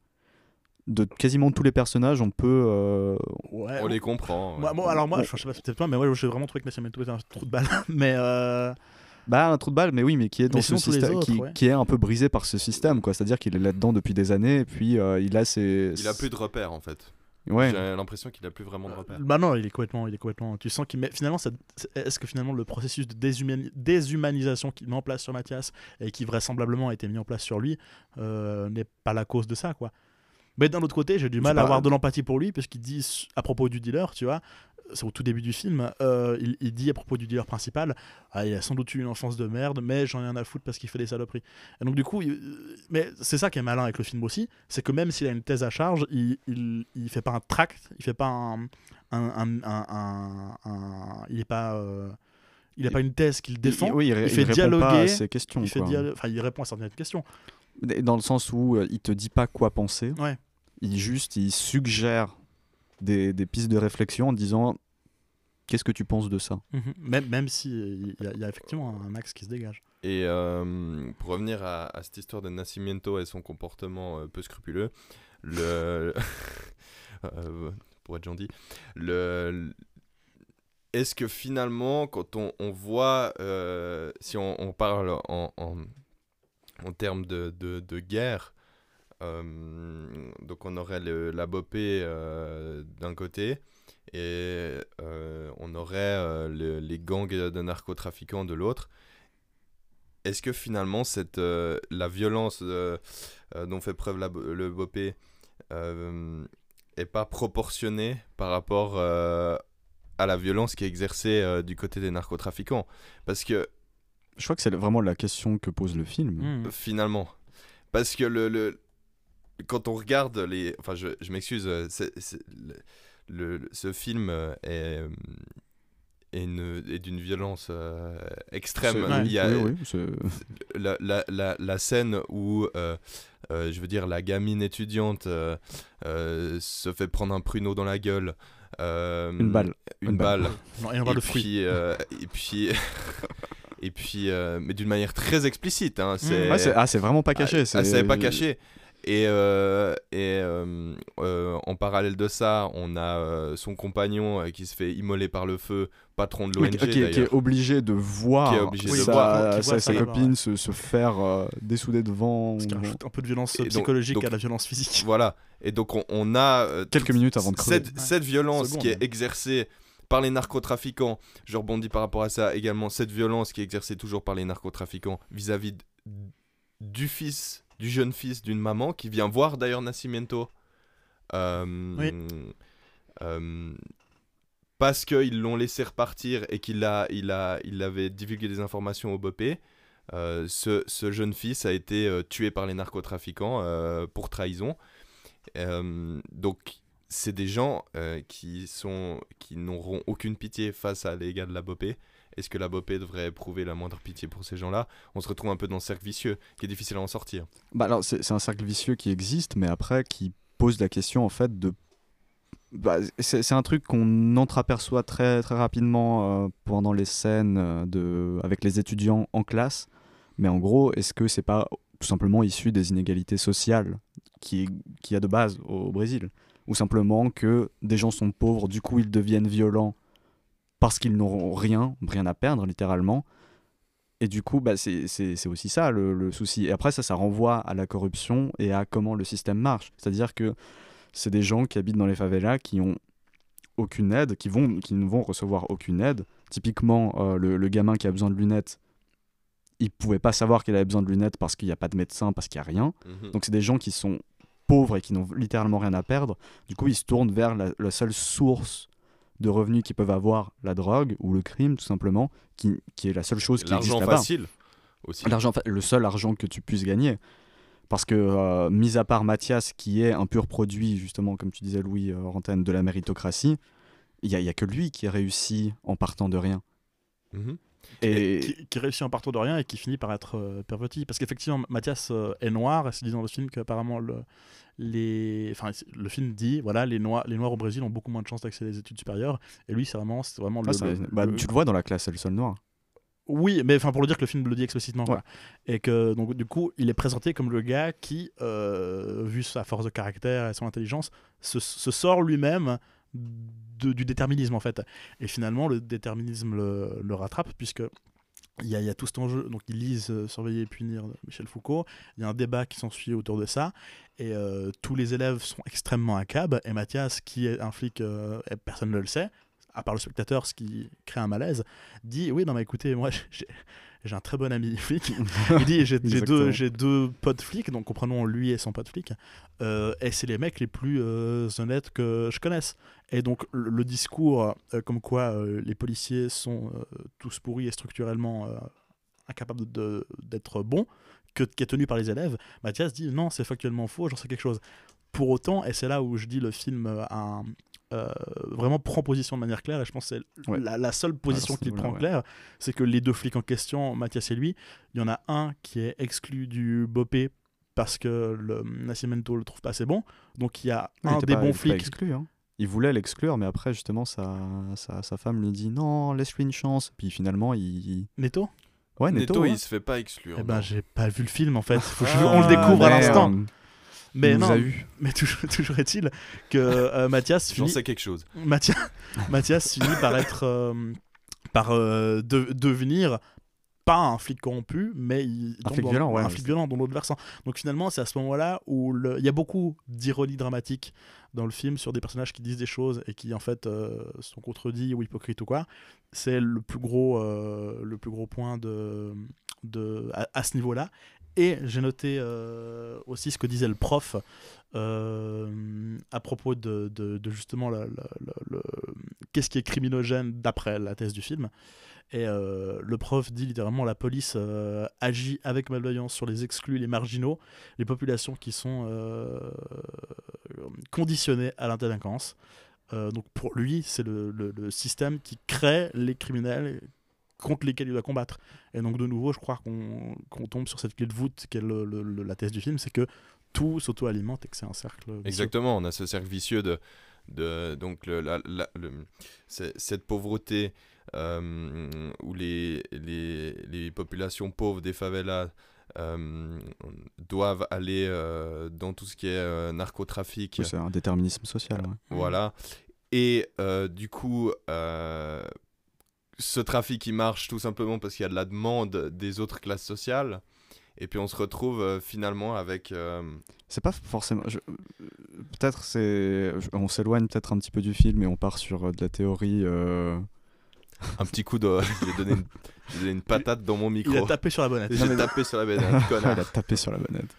de quasiment tous les personnages, on peut. Euh, on les comprend. Moi, alors moi, je, sais pas peut-être toi, mais moi j'ai vraiment trouvé que Nascimento était un trou de balle. [LAUGHS] mais. Euh, bah, un trou de balle, mais oui, mais qui est dans ce système, qui, qui, est un peu brisé par ce système, quoi. C'est-à-dire qu'il est là-dedans depuis des années, et puis euh, il a ses. Il a plus de repères, en fait. Ouais. J'ai l'impression qu'il a plus vraiment de repères. Bah non, il est complètement, il est complètement. Tu sens qu'il met. Finalement, est-ce que finalement le processus de déshumanisation qu'il met en place sur Mathias et qui vraisemblablement a été mis en place sur lui n'est pas la cause de ça, quoi. Mais d'un autre côté, j'ai du mal à avoir de l'empathie pour lui, parce qu'il dit à propos du dealer, tu vois, c'est au tout début du film, euh, il, dit à propos du dealer principal, ah, il a sans doute eu une enfance de merde, mais j'en ai rien à foutre parce qu'il fait des saloperies. Et donc du coup, mais c'est ça qui est malin avec le film aussi, c'est que même s'il a une thèse à charge, il, il, fait pas un tract, il fait pas un, un, un, il est pas euh, il n'a pas une thèse qu'il défend. Il, oui, il, fait dialoguer. À questions, il, fait il répond à certaines questions. Dans le sens où euh, il te dit pas quoi penser. Ouais il juste il suggère des, des pistes de réflexion en disant qu'est-ce que tu penses de ça? Mhm. Même, même si il y, a effectivement un axe qui se dégage. Et euh, pour revenir à, cette histoire de Nascimento et son comportement euh, peu scrupuleux, le [LAUGHS] euh, pour être gentil, le est-ce que finalement, quand on, on voit, si on, on parle en, en, en, termes de, de, de guerre, euh, donc on aurait le, la Bopé euh, d'un côté et euh, on aurait les gangs de narcotrafiquants de l'autre. Est-ce que finalement cette, la violence dont fait preuve le Bopé est pas proportionnée par rapport à la violence qui est exercée du côté des narcotrafiquants? Parce que je crois que c'est vraiment la question que pose le film. Mmh. Finalement. Parce que le, le, quand on regarde les. Enfin, je, je m'excuse, euh, le, ce film euh, est, euh, est, d'une violence extrême. Il y a la, la, la, la, scène où, je veux dire, la gamine étudiante se fait prendre un pruneau dans la gueule. une balle. Une, balle. [LAUGHS] Non, et, on et, puis, [LAUGHS] et puis. et puis, mais d'une manière très explicite. Hein, c'est ah, c'est vraiment pas caché. Ah, c'est pas caché. Et, euh, et euh, euh, en parallèle de ça, on a son compagnon qui se fait immoler par le feu, patron de l'ONG. qui, qui, est obligé de voir, sa, copine se, se, faire dessouder devant. Ce qui un peu de violence psychologique à la violence physique. Voilà. Et donc on, a. Quelques minutes avant de crever. Cette, cette violence qui est exercée par les narcotrafiquants, je rebondis par rapport à ça également, cette violence qui est exercée toujours par les narcotrafiquants vis-à-vis du fils du jeune fils d'une maman qui vient voir d'ailleurs Nascimento. Euh, euh, parce qu'ils l'ont laissé repartir et qu'il a, il a, il avait divulgué des informations au Bopé. Euh, ce, ce, jeune fils a été tué par les narcotrafiquants pour trahison. donc, c'est des gens qui sont qui n'auront aucune pitié face à les gars de la Bopé est-ce que la Bopé devrait éprouver la moindre pitié pour ces gens-là? On se retrouve un peu dans ce cercle vicieux qui est difficile à en sortir. Bah alors c'est un cercle vicieux qui existe, mais après qui pose la question en fait de bah, c'est un truc qu'on entreaperçoit très très rapidement euh, pendant les scènes euh, de, avec les étudiants en classe. Mais en gros, est-ce que c'est pas tout simplement issu des inégalités sociales qui, qui a de base au Brésil? Ou simplement que des gens sont pauvres, du coup ils deviennent violents parce qu'ils n'auront rien, rien à perdre littéralement. Et du coup, bah, c'est aussi ça le, souci. Et après, ça, ça renvoie à la corruption et à comment le système marche. C'est-à-dire que c'est des gens qui habitent dans les favelas qui ont aucune aide, qui, vont, qui ne vont recevoir aucune aide. Typiquement, euh, le, gamin qui a besoin de lunettes, il pouvait pas savoir qu'il avait besoin de lunettes parce qu'il n'y a pas de médecin, parce qu'il n'y a rien. Mhm. Donc c'est des gens qui sont pauvres et qui n'ont littéralement rien à perdre. Du coup, ils se tournent vers la seule source de revenus qu'ils peuvent avoir la drogue ou le crime, tout simplement, qui, qui est la seule chose qui existe là-bas. L'argent facile aussi. L'argent, le seul argent que tu puisses gagner. Parce que, euh, mis à part Mathias, qui est un pur produit, justement, comme tu disais, Louis, euh, Rantaine, de la méritocratie, il n'y a, y a, que lui qui a réussi en partant de rien. Mhm. Et, qui, qui réussit en partant de rien et qui finit par être euh, perverti. Parce qu'effectivement, Mathias euh, est noir, et se dit dans le film qu'apparemment le, les, enfin, c'est- le film dit voilà les noirs, les noirs au Brésil ont beaucoup moins de chances d'accéder aux études supérieures. Et lui, c'est vraiment, c'est vraiment Ah, le, bah, le- tu le vois dans la classe, c'est le seul noir. Oui, mais enfin pour le dire que le film le dit explicitement. Ouais. Et que donc du coup, il est présenté comme le gars qui, euh, vu sa force de caractère et son intelligence, se, se sort lui-même du déterminisme en fait. Et finalement, le déterminisme le, le rattrape puisque il y, a, tout cet enjeu. Donc ils lisent euh, Surveiller et punir Michel Foucault. Il y a un débat qui s'ensuit autour de ça. Et euh, tous les élèves sont extrêmement à cab. Et Mathias, qui est un flic, euh, et personne ne le sait, à part le spectateur, ce qui crée un malaise, dit Oui, non, mais écoutez, moi [LAUGHS] j'ai j'ai un très bon ami [LAUGHS] flic. [LAUGHS] Il dit J'ai deux, deux potes flics, donc comprenons lui et son pote flic. Euh, et c'est les mecs les plus euh, honnêtes que je connaisse. Et donc le, le discours euh, comme quoi les policiers sont tous pourris et structurellement incapables d'être bons, que, qui est tenu par les élèves, Mathias dit non, c'est factuellement faux, j'en sais quelque chose. Pour autant, et c'est là où je dis le film a un- euh, vraiment prend position de manière claire, et je pense que c'est Ouais. la, la seule position ce qu'il prend ouais. claire, c'est que les deux flics en question, Mathias et lui, il y en a un qui est exclu du BOP parce que le Nascimento le trouve pas assez bon, donc il y a Il un des pas- bons il était pas flics exclu, hein. Il voulait l'exclure, mais après, justement, sa, sa, sa femme lui dit non, laisse-lui une chance. Puis finalement, il. Netto Ouais, Neto, Neto. il se fait pas exclure. Eh ben, j'ai pas vu le film en fait. Faut que je- Ah, on le découvre à l'instant. Mais Il nous non, a eu. mais toujours, [LAUGHS] toujours est-il que euh, Mathias J'en finit, sais quelque chose. Mathias, [LAUGHS] Mathias finit par être, euh, par euh, de- devenir pas un flic corrompu, mais il Un tombe flic dans- violent, ouais, un ouais, flic c'est- violent dans l'autre versant. Donc finalement, c'est à ce moment-là où le- il y a beaucoup d'ironie dramatique dans le film sur des personnages qui disent des choses et qui en fait euh, sont contredits ou hypocrites ou quoi. C'est le plus gros, euh, le plus gros point de, de à, à ce niveau-là. Et j'ai noté euh, aussi ce que disait le prof euh, à propos de, justement le, qu'est-ce qui est criminogène d'après la thèse du film. Et euh, le prof dit littéralement la police agit avec malveillance sur les exclus, les marginaux, les populations qui sont conditionnées à la délinquance. Euh, donc pour lui, c'est le système qui crée les criminels contre lesquels il doit combattre. Et donc de nouveau, je crois qu'on tombe sur cette clé de voûte qui est le- le- le- la thèse du film, c'est que tout s'auto-alimente et que c'est un cercle. vicieux. Exactement, on a ce cercle vicieux de, de donc le, la- la- le- c'est- cette pauvreté euh, où les, les, les populations pauvres des favelas euh, doivent aller euh, dans tout ce qui est euh, narcotrafic. Oui, c'est un déterminisme social. ouais. Voilà. Et euh, du coup, euh, ce trafic, il marche tout simplement parce qu'il y a de la demande des autres classes sociales. Et puis on se retrouve euh, finalement avec... euh, C'est pas forcément. je- Peut-être c'est. On s'éloigne peut-être un petit peu du film et on part sur euh, de la théorie. euh, un petit coup de... [LAUGHS] J'ai donné, une... j'ai donné une patate dans mon micro. Il a tapé sur la bonnette. J'ai tapé sur la [LAUGHS] connard. Il a tapé sur la bonnette.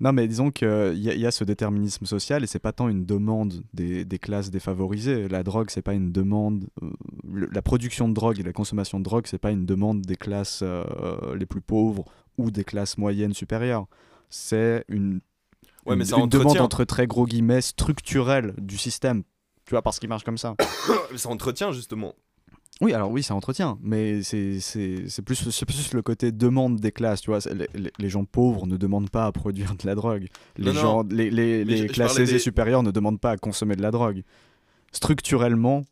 Non, mais disons qu'il y, y a ce déterminisme social et c'est pas tant une demande des, des classes défavorisées. La drogue, c'est pas une demande. euh, le- la production de drogue et la consommation de drogue, c'est pas une demande des classes euh, les plus pauvres ou des classes moyennes supérieures. C'est une, Ouais, une, mais ça une demande entre très gros guillemets structurelle du système. Tu vois, parce qu'il marche comme ça. [COUGHS] ça entretient justement. Oui, alors oui, ça entretient, mais c'est plus, plus le côté demande des classes, tu vois. Les, les- gens pauvres ne demandent pas à produire de la drogue. Les, Non, non. gens, les, les, les je- classes aisées des- supérieures ne demandent pas à consommer de la drogue. Structurellement,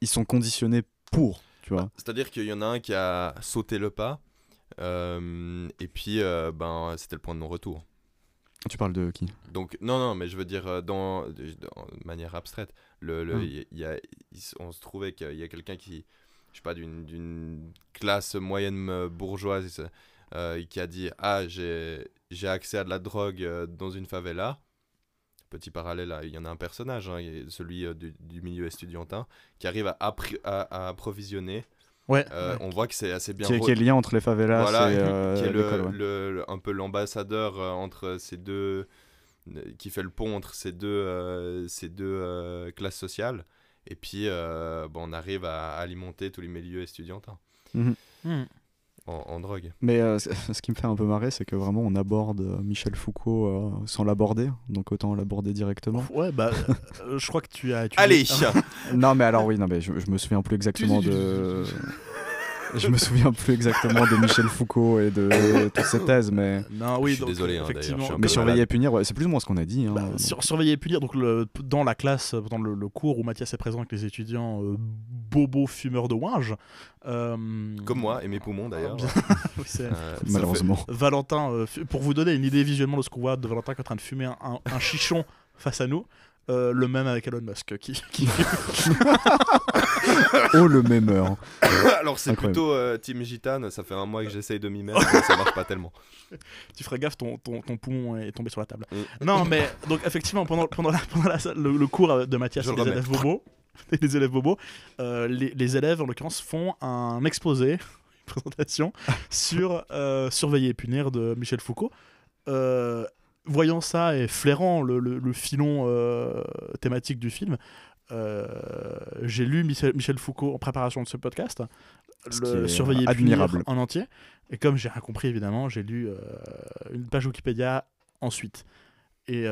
ils sont conditionnés pour, tu vois. C'est-à-dire qu'il y en a un qui a sauté le pas. euh, et puis, euh, ben, c'était le point de non-retour. Tu parles de qui? Donc, non, non, mais je veux dire, euh, dans, de, manière abstraite, le, le- il y a, on se trouvait qu'il y a quelqu'un qui, je sais pas, d'une d'une classe moyenne euh, bourgeoise, euh, qui a dit Ah, j'ai j'ai accès à de la drogue dans une favela. Petit parallèle, là, il y en a un personnage, hein, celui du, du milieu estudiantin, qui arrive à, à approvisionner. Ouais. Euh, On voit que c'est assez bien qui, qui est le lien entre les favelas voilà, et qui- euh, qui est l'école, le, ouais. le- le- un peu l'ambassadeur euh, entre ces deux, euh, qui fait le pont entre ces deux, euh, ces deux euh, classes sociales. Et puis, euh, bon, on arrive à alimenter tous les milieux estudiantins Hmm. En, en drogue. Mais euh, [LAUGHS] ce qui me fait un peu marrer, c'est que vraiment on aborde euh, Michel Foucault euh, sans l'aborder, donc autant l'aborder directement. Ouais, bah, [LAUGHS] euh, je crois que tu as. tu- Allez non, mais alors oui, non, mais je, je me souviens plus exactement de. Je me souviens plus exactement de Michel Foucault et de toutes ces thèses, mais. Non, oui, Je suis donc, désolé, hein, d'ailleurs, effectivement. Mais surveiller et punir, ouais, c'est plus ou moins ce qu'on a dit. hein. Bah, sur- surveiller et punir, donc le, dans la classe, dans le, le cours où Mathias est présent avec les étudiants euh, bobos fumeurs de ouinge. euh, Comme moi et mes poumons d'ailleurs. [LAUGHS] [LAUGHS] oui, Euh, ça Malheureusement. Valentin, euh, pour vous donner une idée visuellement de ce qu'on voit de Valentin qui est en train de fumer un, un- un chichon face à nous, euh, le même avec Elon Musk qui, qui- [LAUGHS] [LAUGHS] Oh, le mémeur. Alors c'est Incroyable. plutôt euh, Team Gitane, ça fait un mois que j'essaye de m'y mettre, mais ça marche pas tellement. tu ferais gaffe, ton, ton, ton poumon est tombé sur la table. Mm. Non, mais donc effectivement, pendant, pendant, la- pendant la- le, le cours de Mathias et remets. élèves bobos, [LAUGHS] les élèves bobos, euh, les, les élèves en l'occurrence font un exposé, une présentation sur euh, Surveiller et punir de Michel Foucault. Euh, voyant ça et flairant le, le- le filon euh, thématique du film, euh, j'ai lu Michel, Michel Foucault en préparation de ce podcast, Ce le Surveiller admirable. en entier. Et comme j'ai rien compris, évidemment, j'ai lu euh, une page Wikipédia ensuite. Et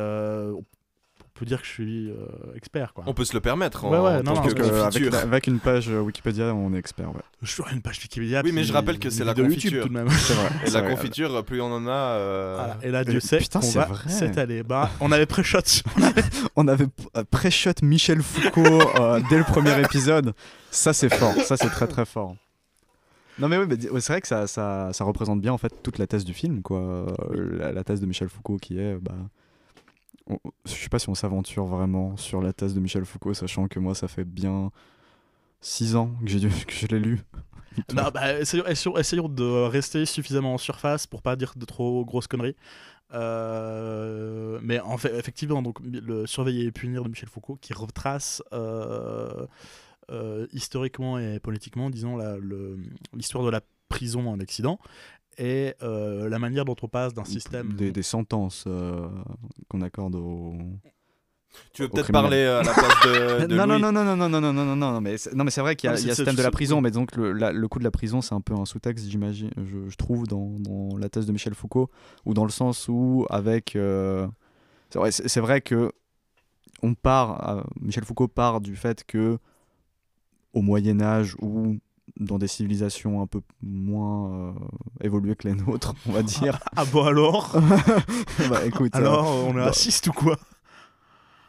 peut dire que je suis euh, expert, quoi. On peut se le permettre en, Ouais, non, non, que que, avec, une page Wikipédia, on est expert. Ouais. Je suis une page Wikipédia. Oui, mais je rappelle que c'est la YouTube confiture. tout de même. Vrai. Et la vrai. confiture, plus on en a. euh, Voilà. Et là, Dieu sait putain, qu'on c'est va vrai. Bah, on avait pré-shot. [LAUGHS] On avait pré-shot Michel Foucault euh, dès le premier épisode. Ça, c'est fort. Ça, c'est très très fort. Non mais oui, c'est vrai que ça, ça, ça représente bien en fait toute la thèse du film, quoi. La, la thèse de Michel Foucault qui est, bah, on- je sais pas si on s'aventure vraiment sur la thèse de Michel Foucault, sachant que moi ça fait bien 6 ans que dû- que je l'ai lu. non, bah, essayons, de rester suffisamment en surface pour pas dire de trop grosses conneries. Euh, mais en fait, effectivement, donc, le Surveiller et punir de Michel Foucault qui retrace euh, euh, historiquement et politiquement, disons, l'histoire de la prison en Occident et euh, la manière dont on passe d'un système. des, des sentences euh, qu'on accorde aux, Tu veux peut-être parler à la place de, [LAUGHS] de non, non, Louis non, non, non, non, non, non, non, non, non, mais c'est, non, mais c'est vrai qu'il y a, Non, il y a c'est- ce thème de la prison, mais donc le, la- le coup de la prison, c'est un peu un sous-texte, j'imagine, je, je trouve, dans, dans la thèse de Michel Foucault, ou dans le sens où, avec. euh, c'est, vrai, c'est, vrai que on part, euh, Michel Foucault part du fait que, au Moyen-Âge ou dans des civilisations un peu moins euh, évoluées que les nôtres, on va [LAUGHS] dire. Ah bon alors [LAUGHS] bah écoute. euh, Alors, on est bah- raciste ou quoi?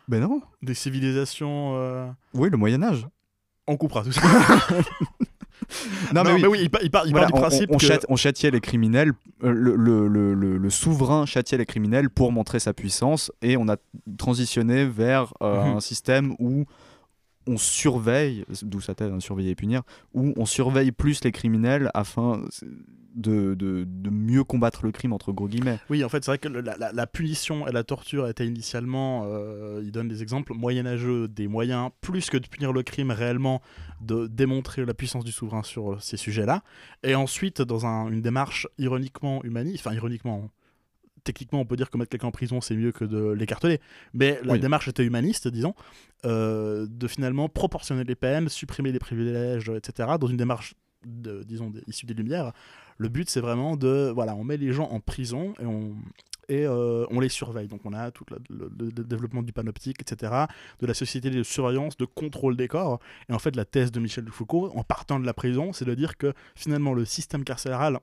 Ben non. Des civilisations. euh, Oui, le Moyen-Âge. On coupera tout [LAUGHS] ça. Non, mais oui. il, pa- il part, il Voilà, part du principe on, on que. châti- on châtiait les criminels, euh, le, le- le- le- le souverain châtiait les criminels pour montrer sa puissance, et on a transitionné vers euh, Mhm. un système où on surveille, d'où ça t'aide, hein, surveiller et punir, où on surveille plus les criminels afin de, de- mieux combattre le crime, entre gros guillemets. Oui, en fait, c'est vrai que la punition et la torture étaient initialement, euh, il donne des exemples moyenâgeux, des moyens, plus que de punir le crime réellement, de démontrer la puissance du souverain sur ces sujets-là. Et ensuite, dans un- une démarche ironiquement humaniste, enfin ironiquement, techniquement, on peut dire que mettre quelqu'un en prison, c'est mieux que de l'écarteler. Mais la Oui. démarche était humaniste, disons, euh, de finalement proportionner les peines, supprimer les privilèges, etc., dans une démarche, de, disons, issue des Lumières. Le but, c'est vraiment de, voilà, on met les gens en prison et on et euh, on les surveille. Donc on a tout le- le développement du panoptique, etc., de la société de surveillance, de contrôle des corps. Et en fait, la thèse de Michel Foucault, en partant de la prison, c'est de dire que finalement le système carcéral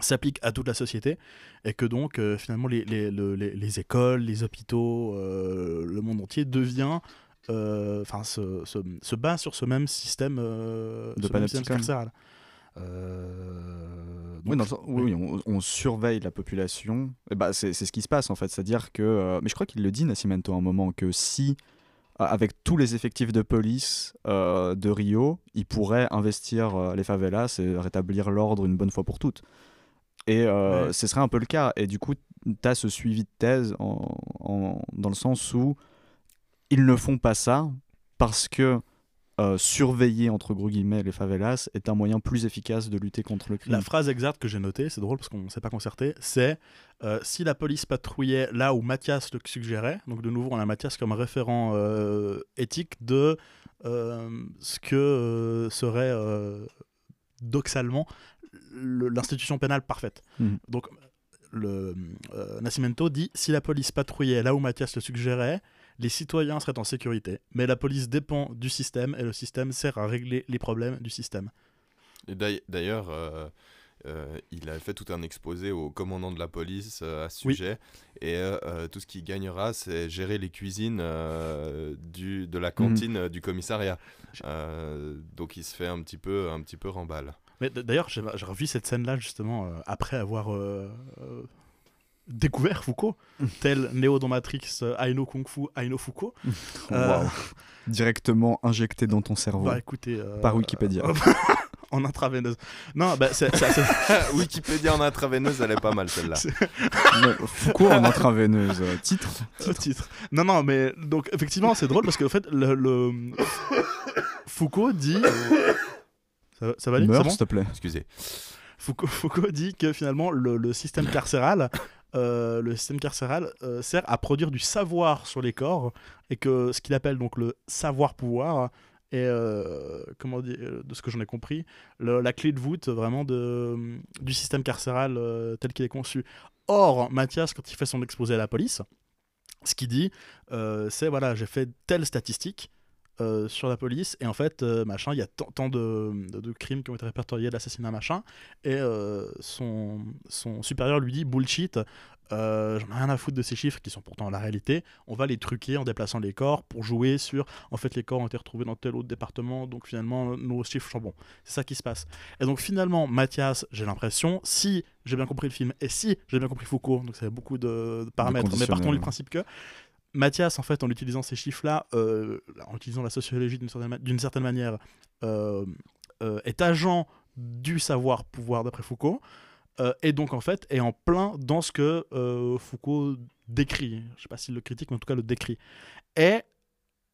s'applique à toute la société et que donc euh, finalement les, les, le- les- les écoles, les hôpitaux, euh, le monde entier devient euh, enfin se, se, se base sur ce même système, De ce même système panopticon. carcéral. Oui, donc- dans le sens- oui, oui, on, on surveille la population. Et bah, c'est c'est ce qui se passe en fait. C'est-à-dire que. mais je crois qu'il le dit, Nascimento, à un moment, que si, avec tous les effectifs de police de Rio, il pourrait investir les favelas et rétablir l'ordre une bonne fois pour toutes. Et euh, Ouais. ce serait un peu le cas. Et du coup, tu as ce suivi de thèse en, en- dans le sens où ils ne font pas ça parce que. euh, surveiller entre gros guillemets les favelas est un moyen plus efficace de lutter contre le crime. La phrase exacte que j'ai notée, c'est drôle parce qu'on ne s'est pas concerté, c'est euh, si la police patrouillait là où Mathias le suggérait, donc de nouveau on a Mathias comme référent euh, éthique de ce que serait doxalement le- l'institution pénale parfaite. Mhm. Donc le euh, Nascimento dit si la police patrouillait là où Mathias le suggérait, les citoyens seraient en sécurité, mais la police dépend du système et le système sert à régler les problèmes du système. D'ailleurs, euh, euh, il a fait tout un exposé au commandant de la police euh, à ce Oui. sujet. Et tout ce qu'il gagnera, c'est gérer les cuisines euh, du, de la cantine euh, du commissariat. Euh, donc il se fait un petit peu, un petit peu remballe. Mais d'ailleurs, j'ai revu cette scène-là justement euh, après avoir euh, euh, découvert Foucault, [LAUGHS] tel Néo dans Matrix, Aino Kung Fu, Aino Foucault. [LAUGHS] Euh, Waouh. Directement injecté dans ton cerveau. Bah écoutez. euh, Par Wikipédia. [LAUGHS] en intraveineuse. Non, bah c'est c'est assez- Wikipédia en intraveineuse, elle est pas mal celle-là. Foucault en intraveineuse. euh, Titre titre. Non, non, mais donc effectivement, c'est drôle parce qu'en fait, le, le- Foucault dit. Ça, va- ça va aller Meurs, s'il te plaît. Excusez. Foucault, Foucault dit que finalement le, le système [COUGHS] carcéral, euh, le système carcéral euh, sert à produire du savoir sur les corps et que ce qu'il appelle donc le savoir-pouvoir est, euh, comment dire, euh, de ce que j'en ai compris, le- la clé de voûte vraiment de, du système carcéral euh, tel qu'il est conçu. Or, Mathias, quand il fait son exposé à la police, ce qu'il dit, euh, c'est voilà, j'ai fait telle statistique. Euh, sur la police et en fait euh, machin il y a tant tant de, de- de crimes qui ont été répertoriés d'assassinats machin et euh, son, son supérieur lui dit bullshit, j'en ai rien à foutre de ces chiffres qui sont pourtant la réalité, on va les truquer en déplaçant les corps pour jouer sur en fait les corps ont été retrouvés dans tel autre département donc finalement nos chiffres sont bons. C'est ça qui se passe. Et donc finalement Mathias, j'ai l'impression, si j'ai bien compris le film et si j'ai bien compris Foucault, donc ça a beaucoup de, de paramètres, mais partons du principe que Mathias, en fait, en utilisant ces chiffres-là, euh, en utilisant la sociologie d'une certaine, ma- d'une certaine manière, euh, euh, est agent du savoir-pouvoir d'après Foucault, et donc en fait est en plein dans ce que Foucault décrit. Je sais pas s'il le critique, mais en tout cas le décrit. Et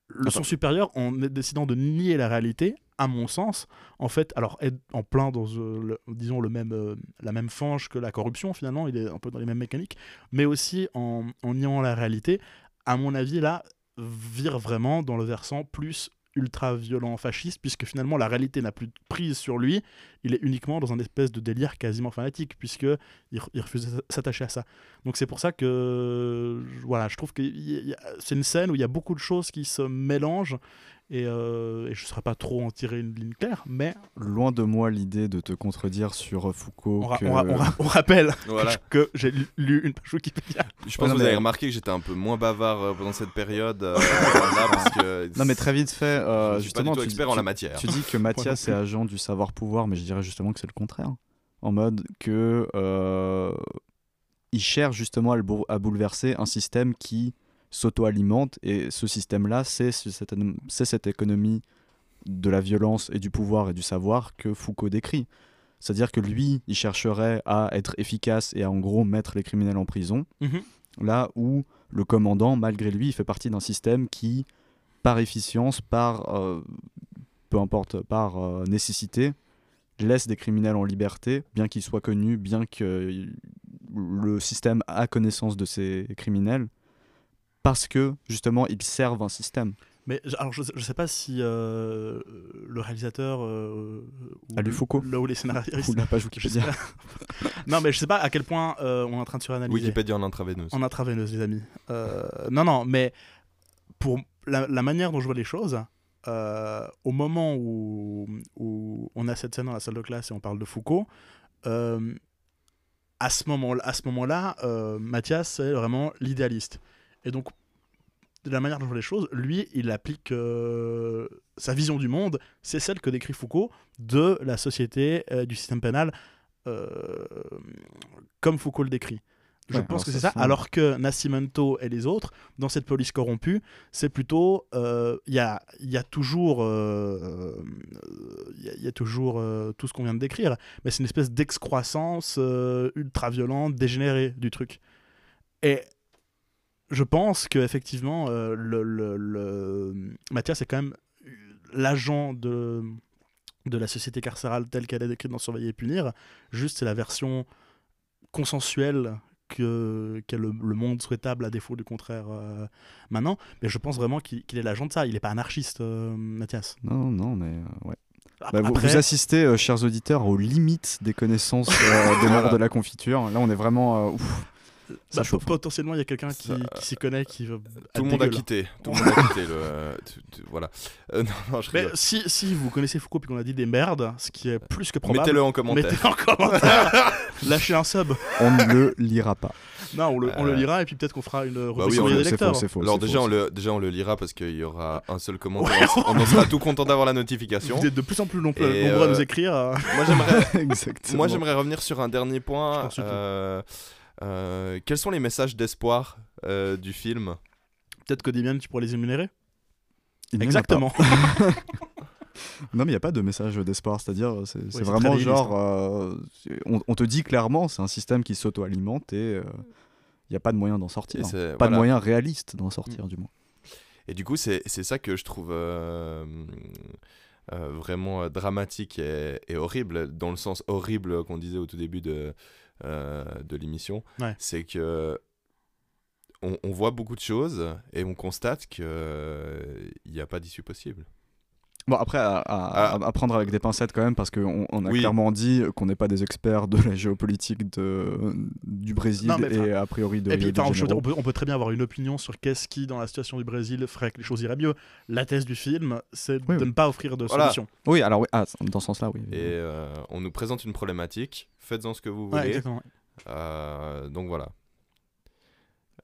le, son supérieur, en décidant de nier la réalité, à mon sens, en fait, alors est en plein dans euh, le- disons le même, euh, la même fange que la corruption finalement, il est un peu dans les mêmes mécaniques, mais aussi en, en niant la réalité, à mon avis là vire vraiment dans le versant plus ultra violent fasciste puisque finalement la réalité n'a plus de prise sur lui. Il est uniquement dans un espèce de délire quasiment fanatique puisque il, re- il refuse de s'attacher à ça. Donc c'est pour ça que voilà je trouve que c'est une scène où il y a beaucoup de choses qui se mélangent et, euh, et je ne saurais pas trop en tirer une ligne claire mais Loin de moi l'idée de te contredire sur Foucault. on, ra- que- on ra- on ra- on rappelle [LAUGHS] Voilà. que j'ai lu- une page Wikipédia Je pense non, que vous mais- avez remarqué que j'étais un peu moins bavard euh, pendant cette période. euh, là, parce que [LAUGHS] Non mais très vite fait, euh, je suis pas du justement, tout expert tu- en la matière. tu dis que [LAUGHS] Mathias est agent du savoir-pouvoir, mais je dirais justement que c'est le contraire. En mode que euh, il cherche justement à, le bou- à bouleverser un système qui s'auto-alimente, et ce système-là, c'est ce- cette, économie de la violence et du pouvoir et du savoir que Foucault décrit. C'est-à-dire que lui, il chercherait à être efficace et à en gros mettre les criminels en prison, Mhm. là où le commandant, malgré lui, il fait partie d'un système qui, par efficience, par, euh, peu importe, par euh, nécessité, laisse des criminels en liberté, bien qu'ils soient connus, bien que le système a connaissance de ces criminels, parce que, justement, ils servent un système. Mais alors je, je sais pas si euh, le réalisateur euh, ou, Foucault le- ou les scénaristes. Ou la page [LAUGHS] Wikipédia. non, mais je sais pas à quel point euh, on est en train de suranalyser. Wikipédia en intraveineuse. En intraveineuse, les amis. Euh, non, non, mais pour la, la manière dont je vois les choses, euh, au moment où, où on a cette scène dans la salle de classe et on parle de Foucault, euh, à ce moment-là, à ce moment-là euh, Mathias, c'est vraiment l'idéaliste. Et donc, de la manière dont je vois les choses, lui, il applique euh, sa vision du monde, c'est celle que décrit Foucault de la société, euh, du système pénal, euh, comme Foucault le décrit. Je Ouais, pense que c'est ça. Alors que Nascimento et les autres, dans cette police corrompue, c'est plutôt. euh, Il y, a, il y a toujours. euh, Il y a- il y, a toujours euh, tout ce qu'on vient de décrire, mais c'est une espèce d'excroissance euh, ultra-violente, dégénérée du truc. Et je pense que effectivement, euh, le, le- le- Mathias est quand même l'agent de, de la société carcérale telle qu'elle est décrite dans Surveiller et punir. Juste, c'est la version consensuelle que qu'est le, le monde souhaitable à défaut du contraire euh, maintenant. Mais je pense vraiment qu'il qu'il est l'agent de ça. Il n'est pas anarchiste, euh, Mathias. Non, non, mais euh, ouais. Ap- Bah, vous, assistez, euh, chers auditeurs, aux limites des connaissances euh, des [LAUGHS] morts de la confiture. Là, on est vraiment. euh, ouf. Bah, chauffe. hein. potentiellement, il y a quelqu'un qui, qui s'y connaît qui veut. Tout le monde a quitté. Tout le [LAUGHS] monde a quitté. Le... Voilà. Euh, non, non, je Mais si, si vous connaissez Foucault et qu'on a dit des merdes, ce qui est plus que probable, Mettez-le en commentaire. mettez en commentaire. [LAUGHS] Lâchez un sub. On ne le lira pas. Non, on le, on le Euh, lira et puis peut-être qu'on fera une Bah oui, des lecteurs. faux, c'est faux. Alors déjà faux, on, le, déjà, on le lira parce qu'il y aura un seul commentaire. on en [LAUGHS] sera tout content d'avoir la notification. Vous êtes de plus en plus nombreux, nombreux à euh, nous écrire. euh, Moi j'aimerais c'est- Exactement. Moi, j'aimerais revenir sur un dernier Je point. Euh, quels sont les messages d'espoir euh, du film? Peut-être que Damien, tu pourrais les énumérer? Exactement. [LAUGHS] Non, mais il n'y a pas de message d'espoir. C'est-à-dire, c'est vraiment genre. euh, on, on te dit clairement, c'est un système qui s'auto-alimente et euh, il n'y a pas de moyen d'en sortir. Pas de moyen réaliste d'en sortir, du moins. Et du coup, c'est c'est ça que je trouve euh, euh, vraiment dramatique et, et horrible, dans le sens horrible qu'on disait au tout début de, euh, de l'émission. Ouais. C'est que on, on voit beaucoup de choses et on constate qu'il n'y a pas d'issue possible. Bon, après, à, à- Ah. à- à prendre avec des pincettes quand même, parce qu'on on a Oui. clairement dit qu'on n'est pas des experts de la géopolitique de, du Brésil Non, mais et a priori de Et puis, de dire, on, peut, on peut très bien avoir une opinion sur qu'est-ce qui, dans la situation du Brésil, ferait que les choses iraient mieux. La thèse du film, c'est Oui, de oui. ne pas offrir de Voilà. solution. Oui, alors oui, ah, dans ce sens-là, oui. Et euh, on nous présente une problématique, faites-en ce que vous Ouais, voulez. exactement. Euh, donc voilà.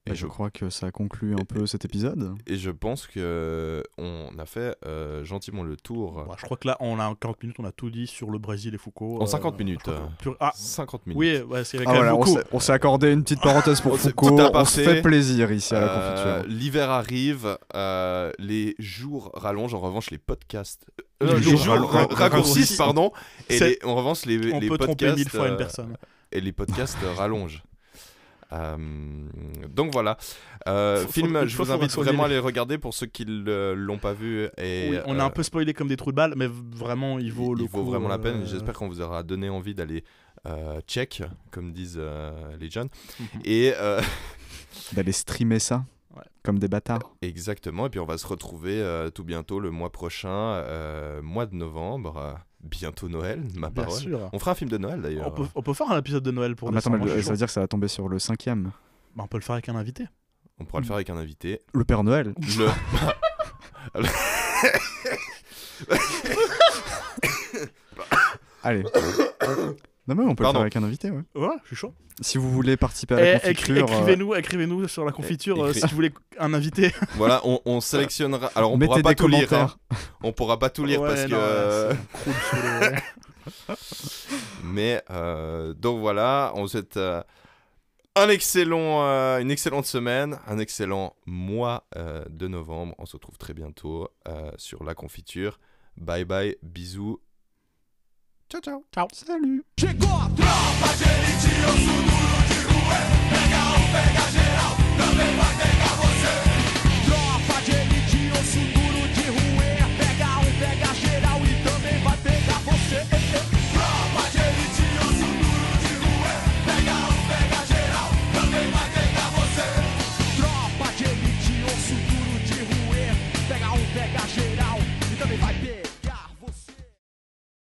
Et Bah, je, je crois que ça conclut un peu cet épisode. et je pense que on a fait euh, gentiment le tour. Bon, je crois que là, on a en 40 minutes, on a tout dit sur le Brésil et Foucault. En euh, 50 minutes, euh. Ah, 50 minutes. oui, ouais, c'est Ah, voilà, on beaucoup. s'est- on s'est accordé une petite parenthèse pour [LAUGHS] On Foucault. On se fait plaisir ici à la Euh, confiture. L'hiver arrive, euh, les jours rallongent, en revanche les podcasts. Les les jours jours rall- ra- raccourcissent, pardon. Et les- en revanche les, On les peut tromper podcasts. mille fois une euh, personne. et les podcasts euh, rallongent. Euh, donc voilà. Euh, film, faut- je vous invite vraiment à les- regarder pour ceux qui ne l'ont pas vu. Et, Oui, on a euh, un peu spoilé comme des trous de balle, mais vraiment, il vaut il, le il vaut coup, vraiment la peine. euh, J'espère qu'on vous aura donné envie d'aller euh, check, comme disent euh, les jeunes. [LAUGHS] Et euh, [LAUGHS] D'aller streamer ça Ouais. comme des bâtards. exactement. Et puis on va se retrouver euh, tout bientôt le mois prochain, euh, mois de novembre. Bientôt Noël, ma Bien parole. sûr. On fera un film de Noël d'ailleurs. On peut, on peut faire un épisode de Noël pour Ah, attends, mais le- ça veut dire que ça va tomber sur le cinquième. Bah, on peut le faire avec un invité. On pourra le faire avec un invité. Le Père Noël. Le... [LAUGHS] [LAUGHS] Allez. [COUGHS] [COUGHS] non mais on peut Pardon. le faire avec un invité, ouais. Ouais, je suis chaud. Si vous voulez participer à la Eh, écri- confiture, euh, écrivez-nous, écrivez-nous sur la confiture euh, si vous voulez un invité. [LAUGHS] voilà, on, on sélectionnera. Alors on mettez pourra pas tout lire. hein. On pourra pas tout lire Ouais, parce que. non, euh, [LAUGHS] Mais euh, donc voilà, on vous souhaite euh, un excellent, euh, une excellente semaine, un excellent mois euh, de novembre. On se retrouve très bientôt euh, sur la confiture. Bye bye, bisous. Tchau, tchau. Tchau. Salut. Chegou a tropa de elite, eu sou duro de rua, Pega um, pega geral, também vai ter